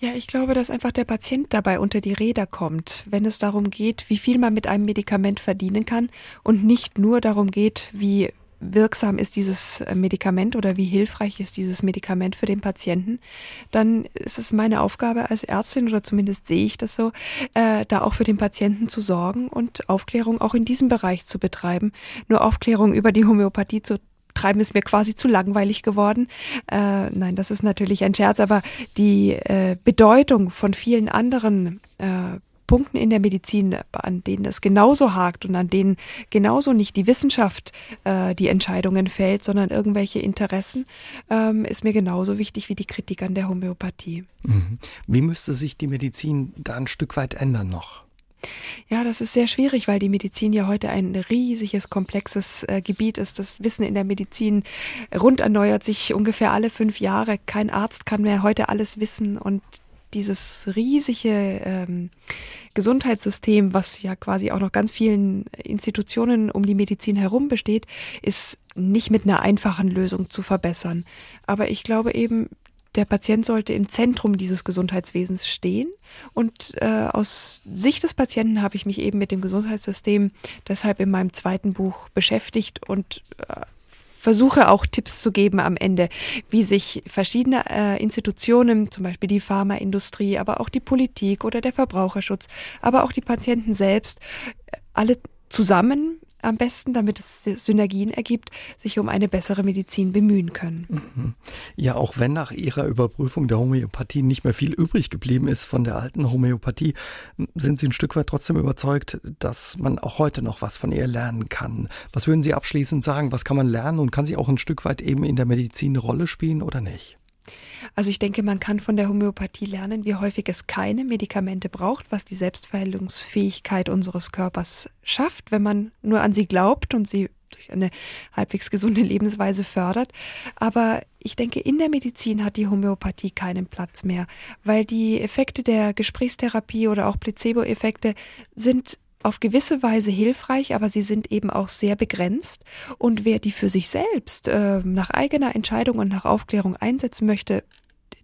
S2: Ja, ich glaube, dass einfach der Patient dabei unter die Räder kommt, wenn es darum geht, wie viel man mit einem Medikament verdienen kann und nicht nur darum geht, wie wirksam ist dieses äh, Medikament oder wie hilfreich ist dieses Medikament für den Patienten, dann ist es meine Aufgabe als Ärztin oder zumindest sehe ich das so, äh, da auch für den Patienten zu sorgen und Aufklärung auch in diesem Bereich zu betreiben. Nur Aufklärung über die Homöopathie zu treiben ist mir quasi zu langweilig geworden. Äh, nein, das ist natürlich ein Scherz, aber die äh, Bedeutung von vielen anderen äh, Punkten in der Medizin, an denen es genauso hakt und an denen genauso nicht die Wissenschaft äh, die Entscheidungen fällt, sondern irgendwelche Interessen, ähm, ist mir genauso wichtig wie die Kritik an der Homöopathie.
S1: Mhm. Wie müsste sich die Medizin da ein Stück weit ändern noch?
S2: Ja, das ist sehr schwierig, weil die Medizin ja heute ein riesiges, komplexes äh, Gebiet ist. Das Wissen in der Medizin rund erneuert sich ungefähr alle fünf Jahre. Kein Arzt kann mehr heute alles wissen und dieses riesige ähm, Gesundheitssystem, was ja quasi auch noch ganz vielen Institutionen um die Medizin herum besteht, ist nicht mit einer einfachen Lösung zu verbessern. Aber ich glaube eben, der Patient sollte im Zentrum dieses Gesundheitswesens stehen. Und äh, aus Sicht des Patienten habe ich mich eben mit dem Gesundheitssystem deshalb in meinem zweiten Buch beschäftigt und äh, versuche auch Tipps zu geben am Ende, wie sich verschiedene äh, Institutionen, zum Beispiel die Pharmaindustrie, aber auch die Politik oder der Verbraucherschutz, aber auch die Patienten selbst, äh, alle zusammen am besten, damit es Synergien ergibt, sich um eine bessere Medizin bemühen können. Mhm.
S1: Ja, auch wenn nach Ihrer Überprüfung der Homöopathie nicht mehr viel übrig geblieben ist von der alten Homöopathie, sind Sie ein Stück weit trotzdem überzeugt, dass man auch heute noch was von ihr lernen kann. Was würden Sie abschließend sagen? Was kann man lernen und kann sie auch ein Stück weit eben in der Medizin eine Rolle spielen oder nicht?
S2: Also ich denke, man kann von der Homöopathie lernen, wie häufig es keine Medikamente braucht, was die Selbstverheilungsfähigkeit unseres Körpers schafft, wenn man nur an sie glaubt und sie durch eine halbwegs gesunde Lebensweise fördert. Aber ich denke, in der Medizin hat die Homöopathie keinen Platz mehr, weil die Effekte der Gesprächstherapie oder auch Placebo-Effekte sind auf gewisse Weise hilfreich, aber sie sind eben auch sehr begrenzt. Und wer die für sich selbst äh, nach eigener Entscheidung und nach Aufklärung einsetzen möchte,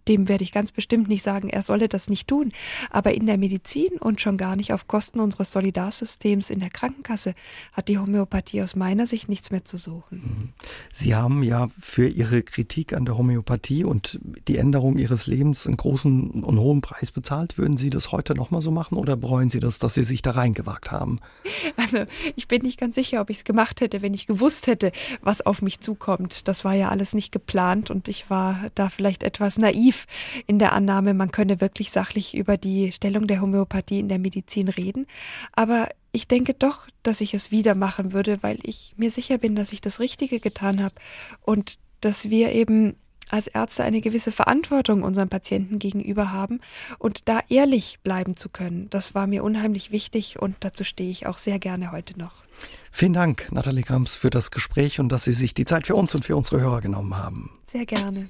S2: dem werde ich ganz bestimmt nicht sagen, er solle das nicht tun. Aber in der Medizin und schon gar nicht auf Kosten unseres Solidarsystems in der Krankenkasse hat die Homöopathie aus meiner Sicht nichts mehr zu suchen. Mhm.
S1: Sie haben ja für Ihre Kritik an der Homöopathie und die Änderung Ihres Lebens einen großen und hohen Preis bezahlt. Würden Sie das heute nochmal so machen oder bereuen Sie das, dass Sie sich da reingewagt haben?
S2: Also ich bin nicht ganz sicher, ob ich es gemacht hätte, wenn ich gewusst hätte, was auf mich zukommt. Das war ja alles nicht geplant und ich war da vielleicht etwas naiv naiv in der Annahme, man könne wirklich sachlich über die Stellung der Homöopathie in der Medizin reden. Aber ich denke doch, dass ich es wieder machen würde, weil ich mir sicher bin, dass ich das Richtige getan habe und dass wir eben als Ärzte eine gewisse Verantwortung unseren Patienten gegenüber haben und da ehrlich bleiben zu können. Das war mir unheimlich wichtig und dazu stehe ich auch sehr gerne heute noch.
S1: Vielen Dank, Nathalie Grams, für das Gespräch und dass Sie sich die Zeit für uns und für unsere Hörer genommen haben.
S2: Sehr gerne.